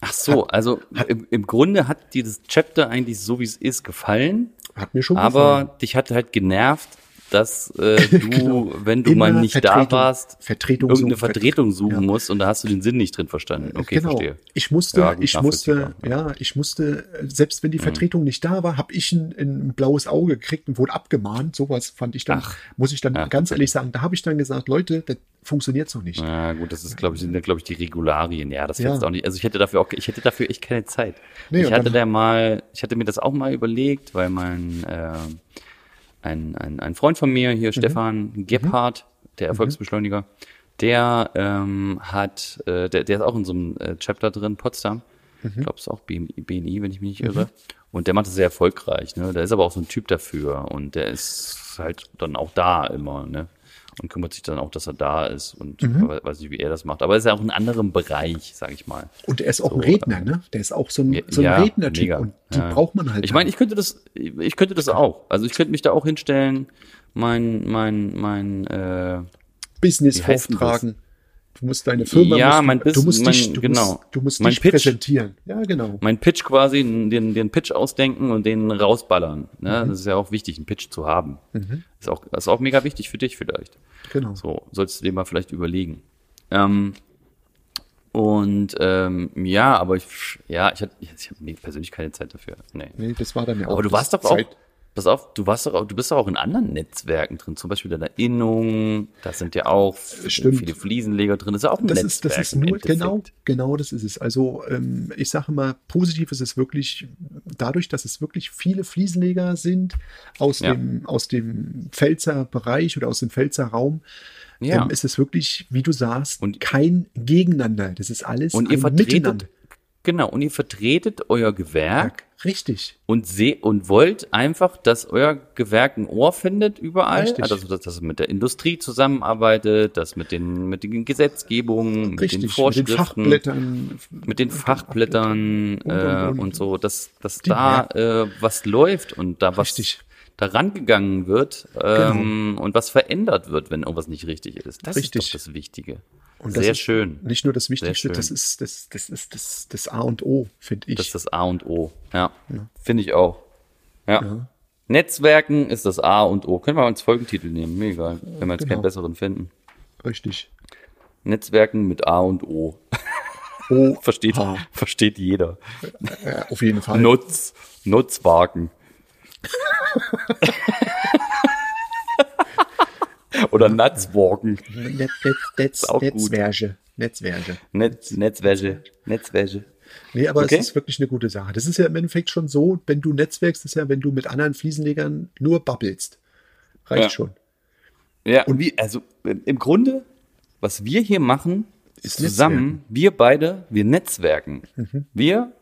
Ach so, also im, im Grunde hat dir das Chapter eigentlich so wie es ist gefallen, Hat mir schon aber gefallen. dich hat halt genervt, dass äh, du, Genau. wenn du mal nicht da Vertretung- warst, Vertretung irgendeine suchen. Vertretung suchen Ja. musst und da hast du den Sinn nicht drin verstanden. Okay, genau. verstehe. Ich musste, Ja, gut, ich musste, ja, ich musste, selbst wenn die Vertretung nicht da war, habe ich ein, ein blaues Auge gekriegt und wurde abgemahnt. Sowas fand ich dann, Ach. muss ich dann Ja. ganz ehrlich sagen, da habe ich dann gesagt, Leute, das funktioniert so nicht. Ja, gut, das ist, glaube ich, sind, glaube ich, die Regularien. Ja, das Ja. jetzt auch nicht. Also ich hätte dafür auch, ich hätte dafür echt keine Zeit. Nee, ich hatte da mal, ich hatte mir das auch mal überlegt, weil mein äh, ein, ein, ein Freund von mir Mhm. hier, Stefan Gebhardt, der Erfolgsbeschleuniger, der ähm, hat, äh, der, der ist auch in so einem äh, Chapter drin, Potsdam. Mhm. Ich glaube, es ist auch BNI, BNI, wenn ich mich nicht irre. Und der macht das sehr erfolgreich. Ne? Der ist aber auch so ein Typ dafür. Und der ist halt dann auch da immer. Ne? Und kümmert sich dann auch, dass er da ist. Und Mhm. we- weiß nicht, wie er das macht. Aber er ist ja auch in einem anderen Bereich, sag ich mal. Und er ist auch ein So, Redner, ne? Der ist auch so ein, so ein ja, Rednertyp und die Ja. braucht man halt. Ich meine, ich könnte das, ich könnte das auch. Also ich könnte mich da auch hinstellen, mein, mein, mein, äh, Business vortragen. Du musst deine Firma, Ja, musst, mein du, musst mein- dich, du genau. musst, du musst Mein dich Pitch. präsentieren. Ja, genau. mein Pitch quasi, den, den Pitch ausdenken und den rausballern. Ne? Mhm. Das ist ja auch wichtig, einen Pitch zu haben. Ist, auch, ist auch mega wichtig für dich vielleicht. Genau. So, solltest du dir mal vielleicht überlegen. Ähm, und ähm, ja, aber ich, ja, ich hatte ich hab mir persönlich keine Zeit dafür. Nee. Nee, das war dann ja auch. Aber du warst doch auch, Zeit- pass auf, du warst doch auch, du bist doch auch in anderen Netzwerken drin, zum Beispiel in der Innung, da sind ja auch Stimmt. viele Fliesenleger drin, das ist ja auch ein Das Netzwerk. ist, das ist nur, genau, genau das ist es. Also ähm, ich sage mal, positiv ist es wirklich dadurch, dass es wirklich viele Fliesenleger sind aus, Ja. dem, aus dem Pfälzer Bereich oder aus dem Pfälzer Raum. Ja. Ähm, ist es wirklich, wie du sagst, Und- kein Gegeneinander. Das ist alles Und ihr vertretet, Miteinander. Genau, und ihr vertretet euer Gewerk Richtig. und seh und wollt einfach, dass euer Gewerk ein Ohr findet überall, Richtig. also dass, dass es mit der Industrie zusammenarbeitet, dass mit den mit den Gesetzgebungen, mit den Mit den Vorschriften, Fachblättern. mit den Fachblättern und, äh, und. und so, dass, dass Die- da äh, was läuft und da was Richtig. Da rangegangen wird ähm, und was verändert wird, wenn irgendwas nicht richtig ist. Das Richtig. ist das Wichtige. Und das Sehr ist schön. Nicht nur das Wichtigste, das ist das, das, ist das, das A und O, finde ich. Das ist das A und O. Ja, finde ich auch. Ja. Netzwerken ist das A und O. Können wir als Folgentitel nehmen, mir egal, wenn wir jetzt Genau. keinen besseren finden. Richtig. Netzwerken mit A und O. O, Versteht, versteht jeder. Äh, auf jeden Fall. Nutz, Nutzwagen. Oder Netz, gut. Netzwerke. Netzwerke. Netz, Netzwäsche. Netzwäsche. Nee, aber Okay. es ist wirklich eine gute Sache. Das ist ja im Endeffekt schon so, wenn du netzwerkst, ist ja, wenn du mit anderen Fliesenlegern nur babbelst. Reicht Ja. schon. Ja, und wie, also im Grunde, was wir hier machen, Ist zusammen, wir beide, wir netzwerken. Mhm. Wir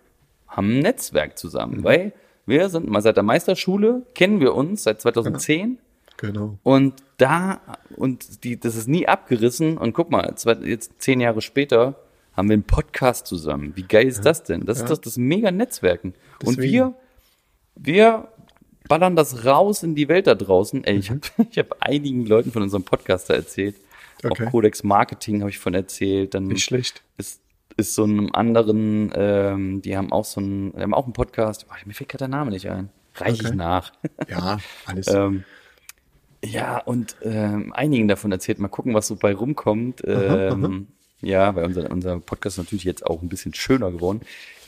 haben ein Netzwerk zusammen, weil wir sind mal seit der Meisterschule, kennen wir uns seit 2010 Genau. und da, und die, das ist nie abgerissen und guck mal, zwei, jetzt zehn Jahre später haben wir einen Podcast zusammen. Wie geil ist das denn? Das ist das, das mega Netzwerken. Und Deswegen. wir, wir ballern das raus in die Welt da draußen. Ey, Mhm. ich habe ich hab einigen Leuten von unserem Podcaster erzählt, Okay. Auch Codex Marketing habe ich von erzählt. Dann Nicht schlecht. ist, ist so einem anderen, ähm, die haben auch so einen, die haben auch einen Podcast. Boah, mir fällt gerade der Name nicht ein. Reiche ich Okay. nach. Ja, alles. Ähm, ja, und ähm, einigen davon erzählt. Mal gucken, was so bei rumkommt. Ähm, ja, weil unser, unser Podcast ist natürlich jetzt auch ein bisschen schöner geworden.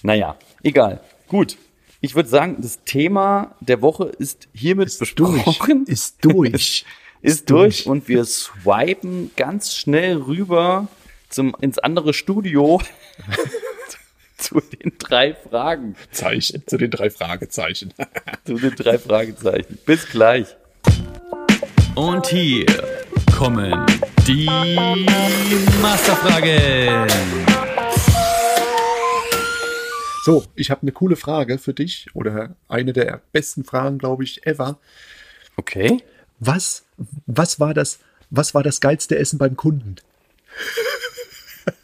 Naja, egal. Gut. Ich würde sagen, das Thema der Woche ist hiermit besprochen. Ist durch. ist durch und wir swipen ganz schnell rüber zum, ins andere Studio zu den drei Fragen. Zeichen zu den drei Fragezeichen. Zu den drei Fragezeichen. Bis gleich. Und hier kommen die Masterfragen. So, ich habe eine coole Frage für dich oder eine der besten Fragen, glaube ich, ever. Okay. Was, was war das, was war das geilste Essen beim Kunden?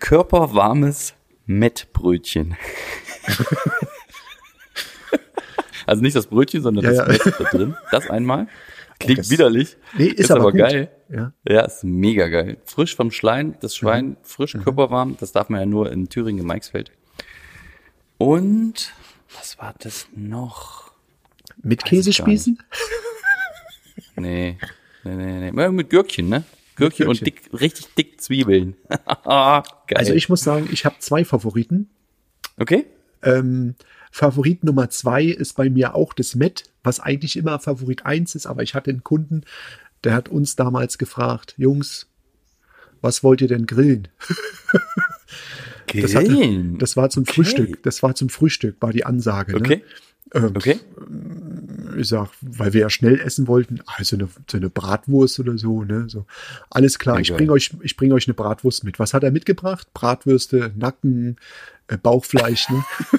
Körperwarmes Mettbrötchen. also nicht das Brötchen, sondern Ja, das ja. Mett da drin. Das einmal. Klingt das- widerlich. Nee, ist, aber, gut. geil. Ja. Ja, ist mega geil. Frisch vom Schlein, das Schwein, Mhm. frisch körperwarm. Das darf man ja nur in Thüringen, in Meixfeld. Und was war das noch? Mit Käsespießen? Nee, nee, nee, nee. Mit Gürkchen, ne? Gürkchen, und dick, richtig dick Zwiebeln. Also ich muss sagen, ich habe zwei Favoriten. okay? Ähm, Favorit Nummer zwei ist bei mir auch das Met, was eigentlich immer Favorit eins ist, aber ich hatte einen Kunden, der hat uns damals gefragt, Jungs, was wollt ihr denn grillen? Das, hatte, Grillen. das war zum Okay. Frühstück, das war zum Frühstück, war die Ansage. Okay. Ne? Ähm, Okay. Ich sag, weil wir ja schnell essen wollten, ah, so eine, so eine Bratwurst oder so, ne? So, alles klar, Ja, ich bringe euch, ich bringe euch eine Bratwurst mit. Was hat er mitgebracht? Bratwürste, Nacken, äh, Bauchfleisch, ne?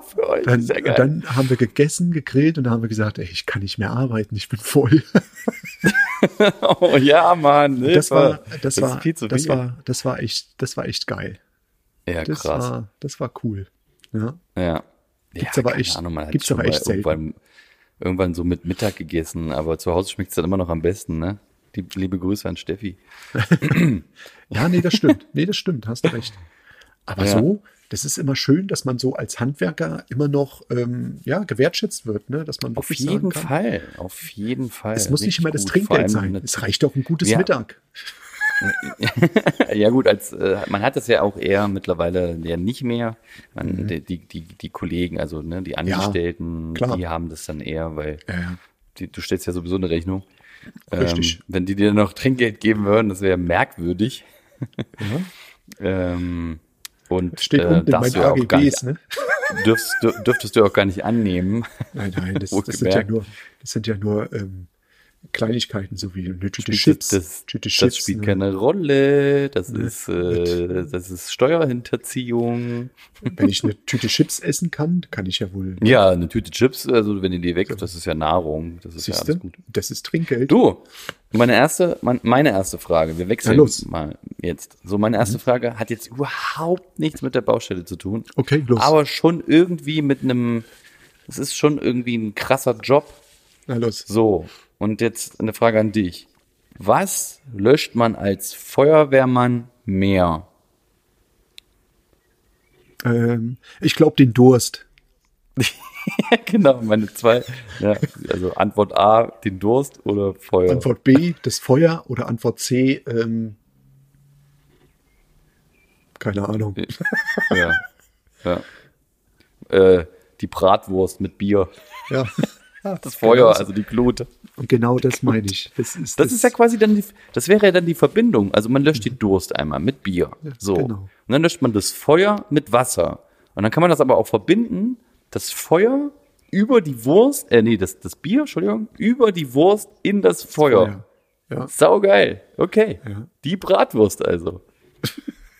Für euch. Dann, geil. dann haben wir gegessen, gegrillt und dann haben wir gesagt, ey, ich kann nicht mehr arbeiten, ich bin voll. oh ja, Mann. Das war, das, war, viel zu das war, das war echt, das war echt geil. ja, Das krass. war, das war cool. Ja. Ja. Gibt's ja, aber keine echt- Ahnung, man gibt's aber mal echt irgendwann, irgendwann so mit Mittag gegessen, aber zu Hause schmeckt es dann immer noch am besten, ne? Die, liebe Grüße an Steffi. Ja, nee, das stimmt. Nee, das stimmt, hast recht. Aber Ja. so, das ist immer schön, dass man so als Handwerker immer noch ähm, ja, gewertschätzt wird, ne? Dass man Auf jeden Fall. Auf jeden Fall. Es muss nicht immer das. Trinkgeld sein. Es reicht doch ein gutes Ja. Mittag. Ja gut, als äh, man hat es ja auch eher mittlerweile ja nicht mehr. Man, die, die, die, die Kollegen, also ne, die Angestellten, klar. die haben das dann eher, weil Ja, ja. die, du stellst ja sowieso eine Rechnung. Richtig. Ähm, wenn die dir noch Trinkgeld geben würden, das wäre merkwürdig. ähm, und Steht äh, unten in darfst meinen du ja auch gar AGBs, nicht, ne? dürfst, dür- dürftest du auch gar nicht annehmen. Nein, nein, das, das sind ja nur, das sind ja nur ähm, Kleinigkeiten, so wie eine Tüte Chips. Das, Tüte das Chips, spielt ne? keine Rolle. Das ist, äh, das ist Steuerhinterziehung. Wenn ich eine Tüte Chips essen kann, kann ich ja wohl. Ja, eine Tüte Chips, also wenn die dir weg, das ist ja Nahrung. Das ist ja Siehste, alles gut. das ist Trinkgeld. Du, meine erste, mein, meine erste Frage, wir wechseln los. mal jetzt. So, meine erste Frage hat jetzt überhaupt nichts mit der Baustelle zu tun. Okay, los. Aber schon irgendwie mit einem, es ist schon irgendwie ein krasser Job. Na los. So, und jetzt eine Frage an dich. Was löscht man als Feuerwehrmann mehr? Ähm, ich glaube den Durst. genau, meine zwei, ja, also Antwort A, den Durst oder Feuer? Antwort B, das Feuer oder Antwort C, ähm, keine Ahnung. Ja. ja. Äh, die Bratwurst mit Bier. Ja. Das Feuer, Genau so. also die Glut. Und genau das meine ich. Das ist, Das ist ja quasi dann die, das wäre ja dann die Verbindung. Also man löscht die Durst einmal mit Bier. So. genau. Und dann löscht man das Feuer mit Wasser. Und dann kann man das aber auch verbinden, das Feuer über die Wurst, äh, nee, das, das Bier, Entschuldigung, über die Wurst in das Feuer. Feuer. Ja. Sau geil. Okay. Ja. Die Bratwurst also.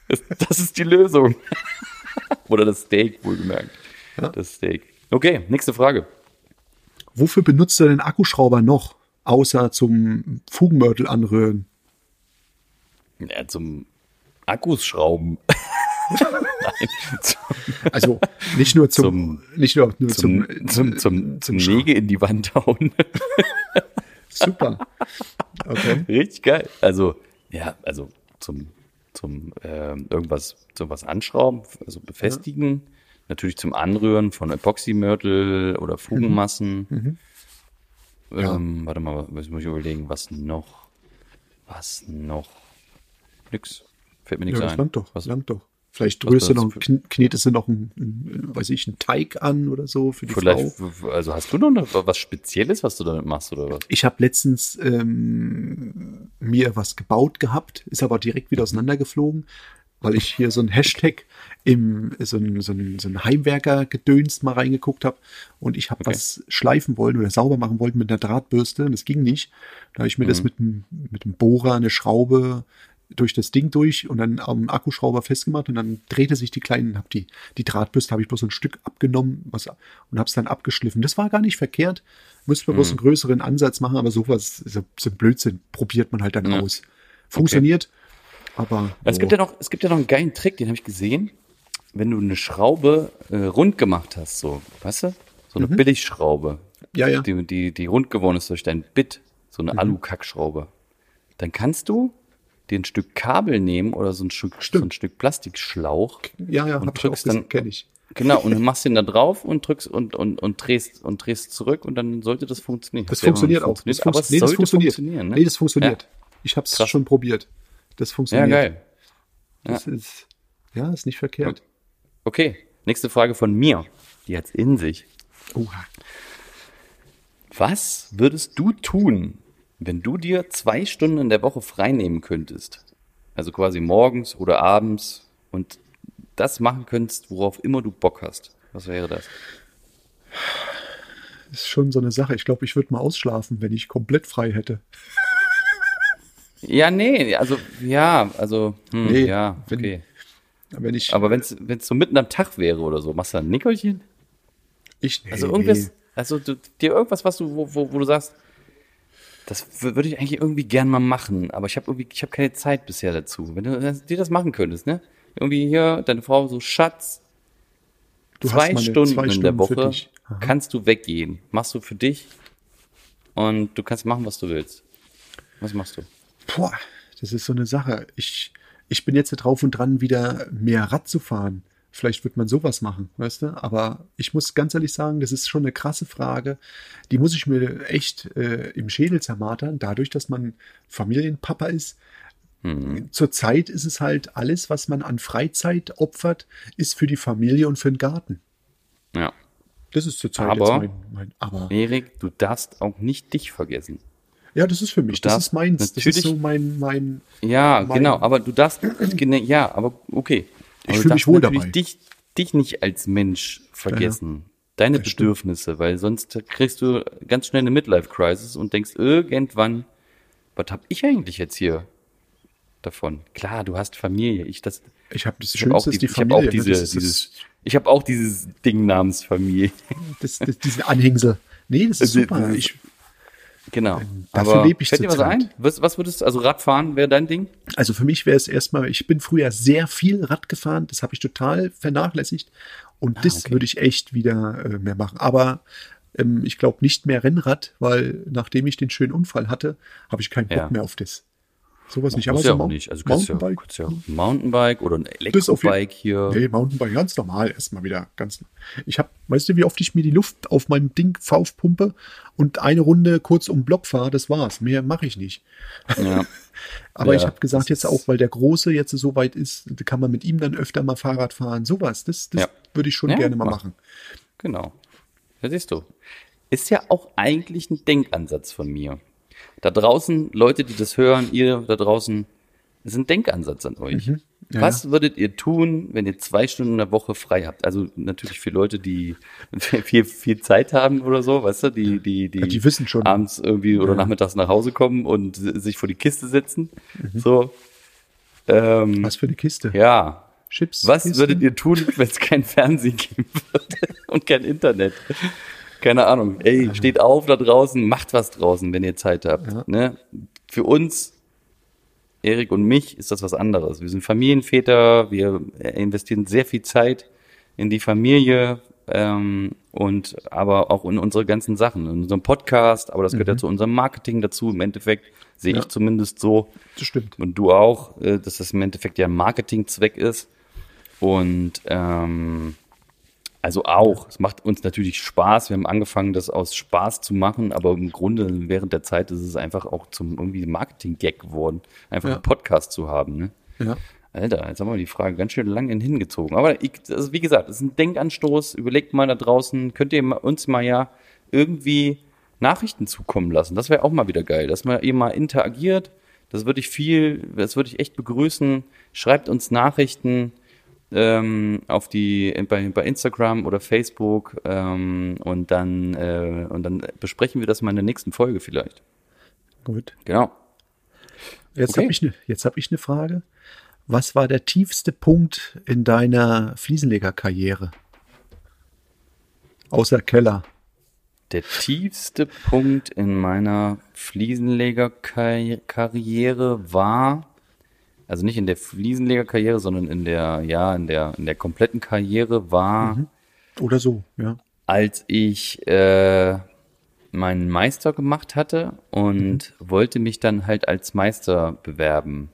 Das, das ist die Lösung. Oder das Steak, wohlgemerkt. Das Steak. Okay, nächste Frage. Wofür benutzt er den Akkuschrauber noch? Außer zum Fugenmörtel anrühren. Ja, zum Akkus schrauben. Nein, zum, Also nicht nur zum, Zum- nicht nur, nur zum, zum, zum, zum, zum, Nägel in die Wand hauen. Super. Okay. Richtig geil. Also, ja, also zum, zum ähm, irgendwas, zum was anschrauben, also befestigen. Natürlich zum Anrühren von Epoxymörtel oder Fugenmassen. Ähm, Warte mal, was muss ich überlegen, was noch? Was noch? Nix. Fällt mir Ja, nichts das ein. langt doch. Was, langt doch. Vielleicht rührst du noch, knetest du noch einen, einen, weiß ich, einen Teig an oder so für die vielleicht, Frau. also hast du noch eine, was Spezielles, was du damit machst oder was? Ich habe letztens ähm, mir was gebaut gehabt, ist aber direkt wieder auseinandergeflogen, weil ich hier so ein Hashtag im so ein, so ein, so ein Heimwerker-Gedöns mal reingeguckt habe und ich habe Okay. was schleifen wollen oder sauber machen wollen mit einer Drahtbürste und das ging nicht. Da habe ich mir Mhm. das mit dem, mit dem Bohrer eine Schraube durch das Ding durch und dann am Akkuschrauber festgemacht und dann drehte sich die kleinen, hab die, die Drahtbürste habe ich bloß ein Stück abgenommen was, und habe es dann abgeschliffen. Das war gar nicht verkehrt. Müsste man bloß Mhm. einen größeren Ansatz machen, aber sowas, so, so ein Blödsinn, probiert man halt dann Ja. aus. Funktioniert, aber. Es gibt ja noch, es gibt ja noch einen geilen Trick, den habe ich gesehen. Wenn du eine Schraube äh, rund gemacht hast, so, weißt du? So eine Billigschraube, ja, ja. die, die, die rund geworden ist durch dein Bit, so eine Alu-Kackschraube. Dann kannst du dir ein Stück Kabel nehmen oder so ein Stück, so ein Stück Plastikschlauch. Ja, ja, und drückst dann- kenne ich. Genau, und machst ihn da drauf und drückst und, und, und drehst und drehst zurück und dann sollte das funktionieren. Das funktioniert auch. Das, es nee, das funktioniert. funktionieren. Ne? Nee, das funktioniert. Ich habe es schon probiert. Das ja, funktioniert. geil. Das ist, ja, ist nicht verkehrt. Okay, nächste Frage von mir. Die hat's in sich. Oha. Was würdest du tun, wenn du dir zwei Stunden in der Woche freinehmen könntest? Also quasi morgens oder abends und das machen könntest, worauf immer du Bock hast. Was wäre das? Das ist schon so eine Sache. Ich glaube, ich würde mal ausschlafen, wenn ich komplett frei hätte. Ja, nee, also ja, also hm, Nee, ja, okay. Wenn ich, Aber wenn es so mitten am Tag wäre oder so, machst du dann ein Nickerchen? ich, nee, Also nee. irgendwas, also du, dir irgendwas, was du, wo, wo, wo du sagst, das würde ich eigentlich irgendwie gern mal machen, aber ich habe irgendwie, ich habe keine Zeit bisher dazu. Wenn du dir das machen könntest, ne? Irgendwie hier, deine Frau so, Schatz, Du zwei Stunden zwei in der Stunden Woche kannst du weggehen. Machst du für dich und du kannst machen, was du willst. Was machst du? Boah, das ist so eine Sache. Ich, ich bin jetzt drauf und dran, wieder mehr Rad zu fahren. Vielleicht wird man sowas machen, weißt du? Aber ich muss ganz ehrlich sagen, das ist schon eine krasse Frage. Die muss ich mir echt äh, im Schädel zermartern, dadurch, dass man Familienpapa ist. Mhm. Zurzeit ist es halt alles, was man an Freizeit opfert, ist für die Familie und für den Garten. Ja. Das ist zurzeit Aber- mein, mein. Aber Erik, du darfst auch nicht dich vergessen. Ja, das ist für mich. Das ist meins. Das ist so mein mein. Ja, Mein- genau, aber du darfst, ja, aber okay. Aber Ich du fühl mich wohl dabei. Dich, dich nicht als Mensch vergessen. Deine Das stimmt. Bedürfnisse, weil sonst kriegst du ganz schnell eine Midlife-Crisis und denkst irgendwann, was hab ich eigentlich jetzt hier davon? Klar, du hast Familie. Ich, das, Ich habe das ich habe auch, die, ist die ich hab Familie. auch ne? diese, ist dieses, ich habe auch dieses Ding namens Familie. das, das, diesen Anhängsel. Nee, das ist Also, super. Ich, Genau. dafür Aber leb ich fällt dir was ein? Was, was würdest du, also Radfahren wäre dein Ding? also für mich wäre es erstmal, ich bin früher sehr viel Rad gefahren, das habe ich total vernachlässigt. Und das Ah, okay. würde ich echt wieder äh, mehr machen. Aber ähm, ich glaube nicht mehr Rennrad, weil nachdem ich den schönen Unfall hatte, habe ich keinen Bock Ja. mehr auf das. Sowas nicht. Aber Muss so ja auch nicht. Also ja, Mountainbike. ja ein Mountainbike oder ein Das Elektrobike hier. Nee, Mountainbike ganz normal erstmal wieder. Ganz, ich habe, weißt du, wie oft ich mir die Luft auf meinem Ding aufpumpe und eine Runde kurz um den Block fahre, das war's. Mehr mache ich nicht. Ja. Aber Ja, ich habe gesagt, das jetzt auch, weil der Große jetzt so weit ist, kann man mit ihm dann öfter mal Fahrrad fahren. Sowas, das, das Ja. würde ich schon Ja, gerne mal mach. machen. Genau. Ja, siehst du. Ist ja auch eigentlich ein Denkansatz von mir. Da draußen, Leute, die das hören, ihr da draußen, ist ein Denkansatz an euch. Mhm. Ja, Was würdet ihr tun, wenn ihr zwei Stunden in der Woche frei habt? Also natürlich für Leute, die viel, viel Zeit haben oder so, weißt du, die, die, die, Ja, die wissen schon. abends irgendwie oder nachmittags nach Hause kommen und sich vor die Kiste setzen. So. Ähm, Mhm. Was für eine Kiste. ja. Chips. Was Kiste? würdet ihr tun, wenn es kein Fernsehen geben würde und kein Internet? Keine Ahnung. Ey, steht auf da draußen, macht was draußen, wenn ihr Zeit habt. Ja. Ne? Für uns, Erik und mich, ist das was anderes. Wir sind Familienväter, wir investieren sehr viel Zeit in die Familie, ähm, und aber auch in unsere ganzen Sachen, in unserem Podcast, aber das gehört ja zu unserem Marketing dazu. Im Endeffekt sehe Mhm. Ja. ich zumindest so Das stimmt. und du auch, äh, dass das im Endeffekt ja ein Marketingzweck ist. Und ähm, also auch, es macht uns natürlich Spaß. Wir haben angefangen, das aus Spaß zu machen, aber im Grunde während der Zeit ist es einfach auch zum irgendwie Marketing-Gag geworden, einfach Ja. einen Podcast zu haben. Ne? Ja. Alter, jetzt haben wir die Frage ganz schön lang in hingezogen. Aber ich, also wie gesagt, es ist ein Denkanstoß. Überlegt mal da draußen, könnt ihr uns mal ja irgendwie Nachrichten zukommen lassen. Das wäre auch mal wieder geil, dass man eben mal interagiert. Das würde ich viel, das würde ich echt begrüßen. Schreibt uns Nachrichten ähm, auf die bei, bei Instagram oder Facebook ähm, und dann äh, und dann besprechen wir das mal in der nächsten Folge vielleicht. Gut. Genau. Jetzt Okay. habe ich jetzt hab ich eine Frage. Was war der tiefste Punkt in deiner Fliesenlegerkarriere? Außer Keller. Der tiefste Punkt in meiner Fliesenlegerkarriere war, also nicht in der Fliesenlegerkarriere, sondern in der, ja, in der, in der kompletten Karriere war, Oder so, ja. als ich äh, meinen Meister gemacht hatte und wollte mich dann halt als Meister bewerben.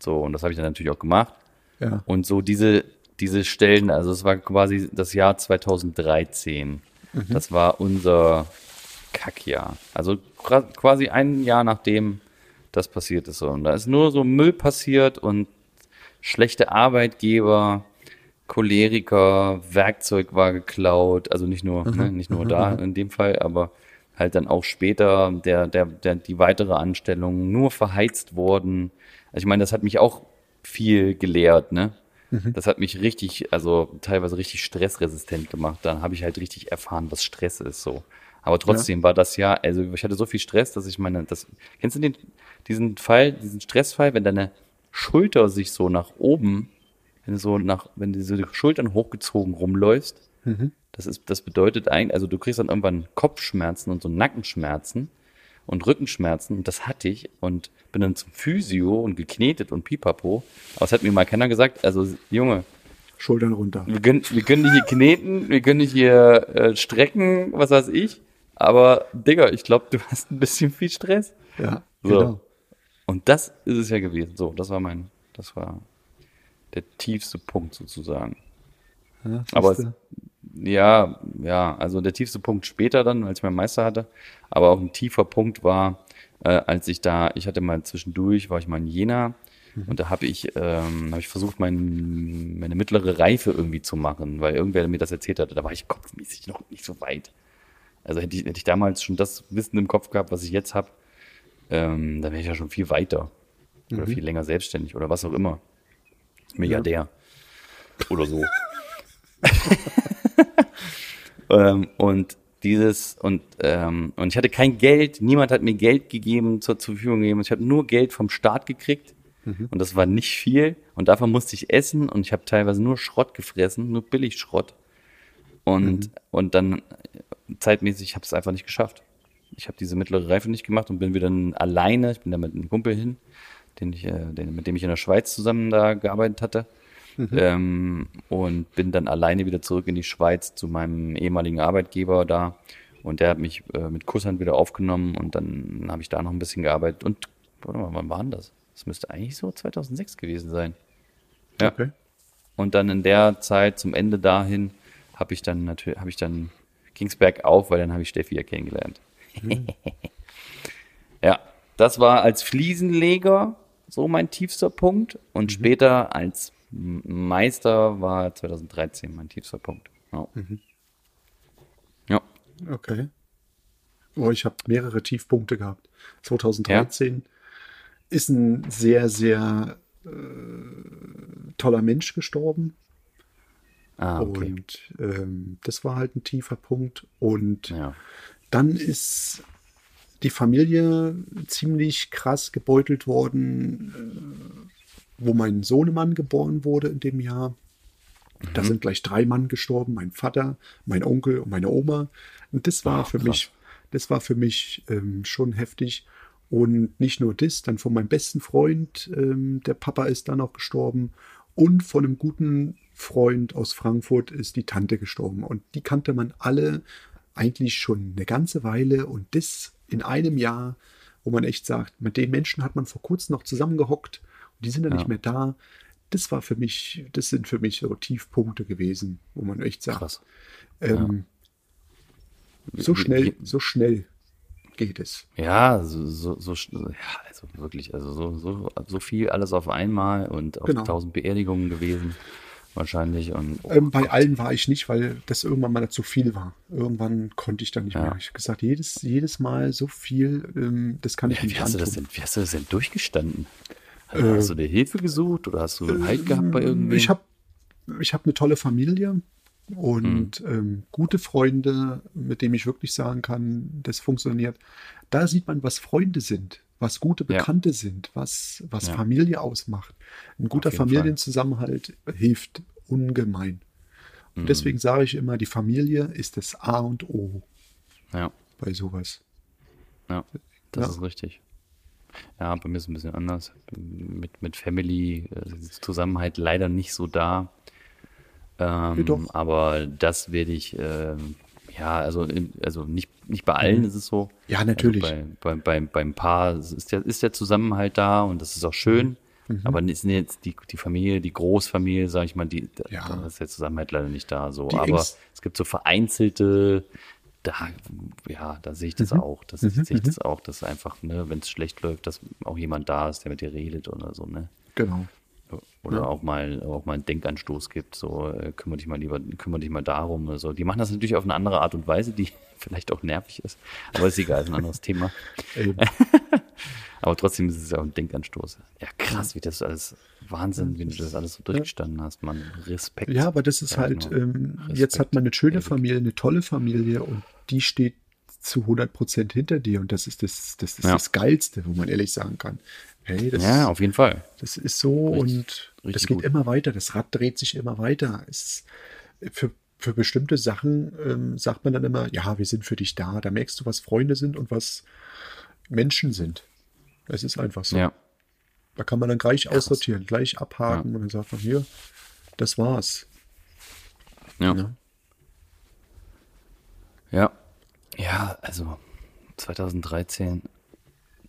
So, und das habe ich dann natürlich auch gemacht. Ja. Und so diese, diese Stellen, also es war quasi das Jahr 2013. Das war unser Kackjahr. Also quasi ein Jahr nachdem das passiert ist. So. Und da ist nur so Müll passiert und schlechte Arbeitgeber, Choleriker, Werkzeug war geklaut. Also nicht nur, ne, nicht nur da in dem Fall, aber halt dann auch später der, der, der, die weitere Anstellung nur verheizt worden. Also ich meine, das hat mich auch viel gelehrt, ne? Das hat mich richtig, also teilweise richtig stressresistent gemacht. Dann habe ich halt richtig erfahren, was Stress ist, so. Aber trotzdem war das ja, also ich hatte so viel Stress, dass ich meine, das, kennst du den, diesen Fall, diesen Stressfall, wenn deine Schulter sich so nach oben, wenn du so nach, wenn du so die Schultern hochgezogen rumläufst, das ist, das bedeutet eigentlich, also du kriegst dann irgendwann Kopfschmerzen und so Nackenschmerzen und Rückenschmerzen und das hatte ich und bin dann zum Physio und geknetet und pipapo. Aber es hat mir mal keiner gesagt, also Junge, Schultern runter. wir können, wir können dich hier kneten, wir können dich hier äh, strecken, was weiß ich. Aber Digga, ich glaube, du hast ein bisschen viel Stress. Ja, So. genau. Und das ist es ja gewesen. So, das war mein, das war der tiefste Punkt sozusagen. Ja, Aber siehste. Ja, ja, also der tiefste Punkt später dann, als ich meinen Meister hatte. Aber auch ein tiefer Punkt war, äh, als ich da, ich hatte mal zwischendurch, war ich mal in Jena und da habe ich, ähm, habe ich versucht, mein, meine mittlere Reife irgendwie zu machen, weil irgendwer mir das erzählt hatte. Da war ich kopfmäßig noch nicht so weit. Also hätte ich, hätte ich damals schon das Wissen im Kopf gehabt, was ich jetzt habe, ähm, dann wäre ich ja schon viel weiter. Oder viel länger selbstständig oder was auch immer. Milliardär. Oder so. ähm, und dieses und ähm, und ich hatte kein Geld, niemand hat mir Geld gegeben zur, zur Verfügung gegeben. Ich habe nur Geld vom Staat gekriegt und das war nicht viel und davon musste ich essen und ich habe teilweise nur Schrott gefressen, nur Billigschrott und und dann zeitmäßig habe ich es einfach nicht geschafft. Ich habe diese mittlere Reife nicht gemacht und bin wieder alleine. Ich bin da mit einem Kumpel hin, den ich, äh, den, mit dem ich in der Schweiz zusammen da gearbeitet hatte. Ähm, und bin dann alleine wieder zurück in die Schweiz zu meinem ehemaligen Arbeitgeber da. Und der hat mich äh, mit Kusshand wieder aufgenommen und dann habe ich da noch ein bisschen gearbeitet. Und warte mal, wann war denn das? Das müsste eigentlich so 2006 gewesen sein. Ja. Okay. Und dann in der Zeit zum Ende dahin habe ich dann natürlich, habe ich dann ging's bergauf, weil dann habe ich Steffi ja kennengelernt. ja, das war als Fliesenleger so mein tiefster Punkt und später als Meister war 2013 mein tiefster Punkt. Ja. ja. Okay. Oh, ich habe mehrere Tiefpunkte gehabt. 2013 ist ein sehr, sehr äh, toller Mensch gestorben. Ah, okay. Und ähm, das war halt ein tiefer Punkt. Und Ja. dann ist die Familie ziemlich krass gebeutelt worden, äh, wo mein Sohnemann geboren wurde in dem Jahr. Mhm. Da sind gleich drei Mann gestorben, mein Vater, mein Onkel und meine Oma. Und das war Ach, für krass. mich, das war für mich ähm, schon heftig. Und nicht nur das, dann von meinem besten Freund, ähm, der Papa ist dann auch gestorben. Und von einem guten Freund aus Frankfurt ist die Tante gestorben und die kannte man alle eigentlich schon eine ganze Weile und das in einem Jahr, wo man echt sagt, mit den Menschen hat man vor kurzem noch zusammengehockt und die sind dann Ja. nicht mehr da. Das war für mich, das sind für mich so Tiefpunkte gewesen, wo man echt sagt, ähm, so Wie- schnell, so schnell geht es. Ja, so, so, so, ja, also wirklich, also so, so, so viel alles auf einmal und auch Genau. tausend Beerdigungen gewesen, wahrscheinlich. Und oh Ähm, bei allen war ich nicht, weil das irgendwann mal zu viel war. Irgendwann konnte ich dann nicht Ja. mehr. Ich habe gesagt, jedes, jedes Mal so viel, ähm, das kann ich Ja, wie, nicht hast du das antun. denn, wie hast du das denn durchgestanden? Also, hast du dir Hilfe gesucht oder hast du einen Halt gehabt bei irgendwem? Ähm, Ich habe ich hab eine tolle Familie und Mhm. ähm, gute Freunde, mit denen ich wirklich sagen kann, das funktioniert. Da sieht man, was Freunde sind, was gute Ja. Bekannte sind, was, was Ja. Familie ausmacht. Ein guter Familienzusammenhalt hilft ungemein. Mhm. Und deswegen sage ich immer, die Familie ist das A und O ja, bei sowas. ja, das Ja. ist richtig. Ja, bei mir ist es ein bisschen anders. Mit, mit Family äh, ist Zusammenhalt leider nicht so da. Ähm, aber das werde ich, ähm, ja, also, also nicht, nicht bei allen ist es so. Mhm. Ja, natürlich. Also bei, bei, bei, beim Paar ist der, ist der Zusammenhalt da und das ist auch schön. Mhm. Aber es sind jetzt die, die Familie, die Großfamilie, sag ich mal, die, da, Ja. da ist der Zusammenhalt leider nicht da. So. Die Aber Ängst- es gibt so vereinzelte, da, ja, da sehe ich das Mhm. auch. Das sehe ich das auch, dass einfach, ne, wenn es schlecht läuft, dass auch jemand da ist, der mit dir redet oder so, ne? Genau. Oder auch mal auch mal einen Denkanstoß gibt, so äh, kümmere dich mal lieber, kümmere dich mal darum so. Die machen das natürlich auf eine andere Art und Weise, die vielleicht auch nervig ist, aber ist egal, ist ein anderes Thema. Aber trotzdem ist es ja auch ein Denkanstoß. Ja, krass, wie das alles, Wahnsinn, wie du das alles so durchgestanden hast, Mann. Respekt. Ja, aber das ist halt, genau. ähm, Respekt. jetzt hat man eine schöne. Familie, eine tolle Familie und die steht zu 100 Prozent hinter dir und das ist das, das, ist Ja. das Geilste, wo man ehrlich sagen kann. Hey, das, Ja, auf jeden Fall. das ist so Richtig- und das richtig geht gut. immer weiter, das Rad dreht sich immer weiter. Es, für, für bestimmte Sachen ähm, sagt man dann immer, ja, wir sind für dich da. Da merkst du, was Freunde sind und was Menschen sind. Es ist einfach so. Ja. Da kann man dann gleich aussortieren, gleich abhaken und dann sagt man, hier, das war's. Ja. Ne? Ja. Ja, also 2013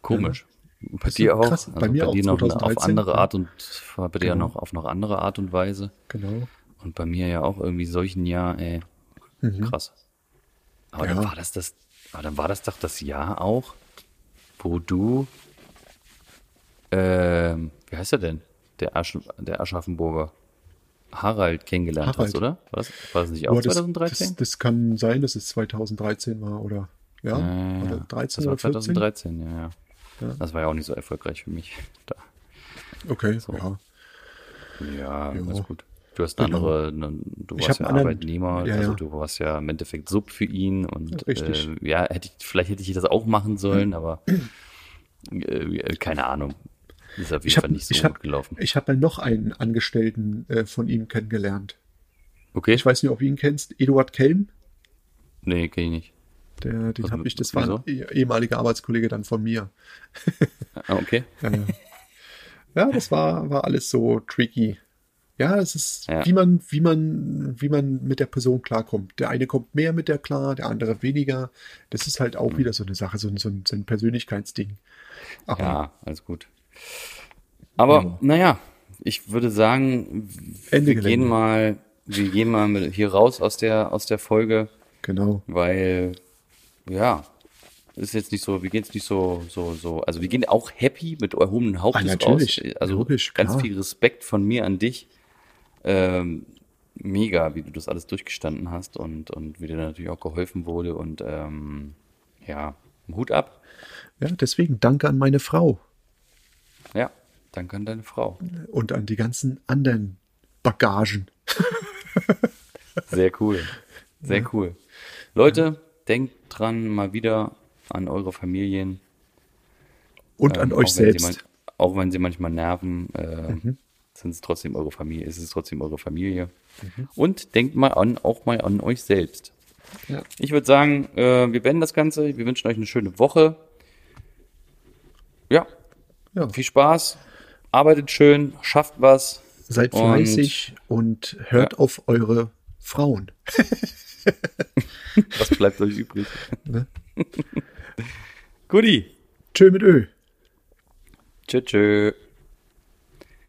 komisch. Bei dir auch? krass. Also Bei mir auch dir noch auf 2013, andere ja. Art und bei dir Genau. noch auf noch andere Art und Weise. Genau. Und bei mir ja auch irgendwie solchen Jahr, ey. Krass. Aber dann Mhm. Ja. war das das, aber dann war das doch das Jahr auch, wo du, ähm, wie heißt er denn? Der, Asch, der Aschaffenburger. Harald kennengelernt Harald. hast, oder? War das, war das nicht auch Aber das, 2013? Das, das kann sein, dass es 2013 war oder ja, Ja, ja, oder ja. 13 das war oder 14. 2013, ja, ja. Ja. Das war ja auch nicht so erfolgreich für mich. Da. Okay, So. ja. Ja, Jo. alles gut. Du hast eine Genau. andere, ne, du Ich warst ja Arbeitnehmer, ja, also du warst ja im Endeffekt Sub für ihn und Richtig. Äh, ja, hätte ich, vielleicht hätte ich das auch machen sollen, aber äh, keine Ahnung. Ist auf jeden Ich Fall habe nicht so ich gut hab, gelaufen. ich hab mal noch einen Angestellten äh, von ihm kennengelernt. Okay? Ich weiß nicht, ob du ihn kennst. Eduard Kelm, nee, kenn ich nicht. Der, den Was- habe ich, das war ein eh- ehemaliger Arbeitskollege dann von mir. Ah, okay. Ja, ja das war, war alles so tricky. Ja, es ist, Ja. wie man, wie man, wie man mit der Person klarkommt. Der eine kommt mehr mit der klar, der andere weniger. Das ist halt Mhm. auch wieder so eine Sache, so ein, so ein, so ein Persönlichkeitsding. Aber Ja, alles gut. Aber naja, ich würde sagen, Ende wir Gelände. gehen mal, wir gehen mal hier raus aus der, aus der Folge. genau. weil ja, ist jetzt nicht so, wir gehen jetzt nicht so, so, so, also wir gehen auch happy mit erhobenen Hauptes Ah, natürlich. raus. Also Logisch, ganz klar. viel Respekt von mir an dich. Ähm, mega, wie du das alles durchgestanden hast und, und wie dir natürlich auch geholfen wurde und ähm, ja, Hut ab. Ja, deswegen danke an meine Frau Ja, danke an deine Frau. und an die ganzen anderen Bagagen. Sehr cool. Sehr cool. Leute, denkt dran, mal wieder an eure Familien. Und an Ähm, euch auch wenn sie selbst. man- auch wenn sie manchmal nerven, äh, Mhm. sind es trotzdem eure Familie, ist es trotzdem eure Familie. Mhm. Und denkt mal an, auch mal an euch selbst. Ja. Ich würde sagen, äh, wir beenden das Ganze. Wir wünschen euch eine schöne Woche. Ja, Ja. viel Spaß. Arbeitet schön, schafft was. Seid Und- fleißig und, hört auf eure Frauen. Was bleibt euch übrig? Ne? Guti. Tschö mit Ö. Tschö, tschö.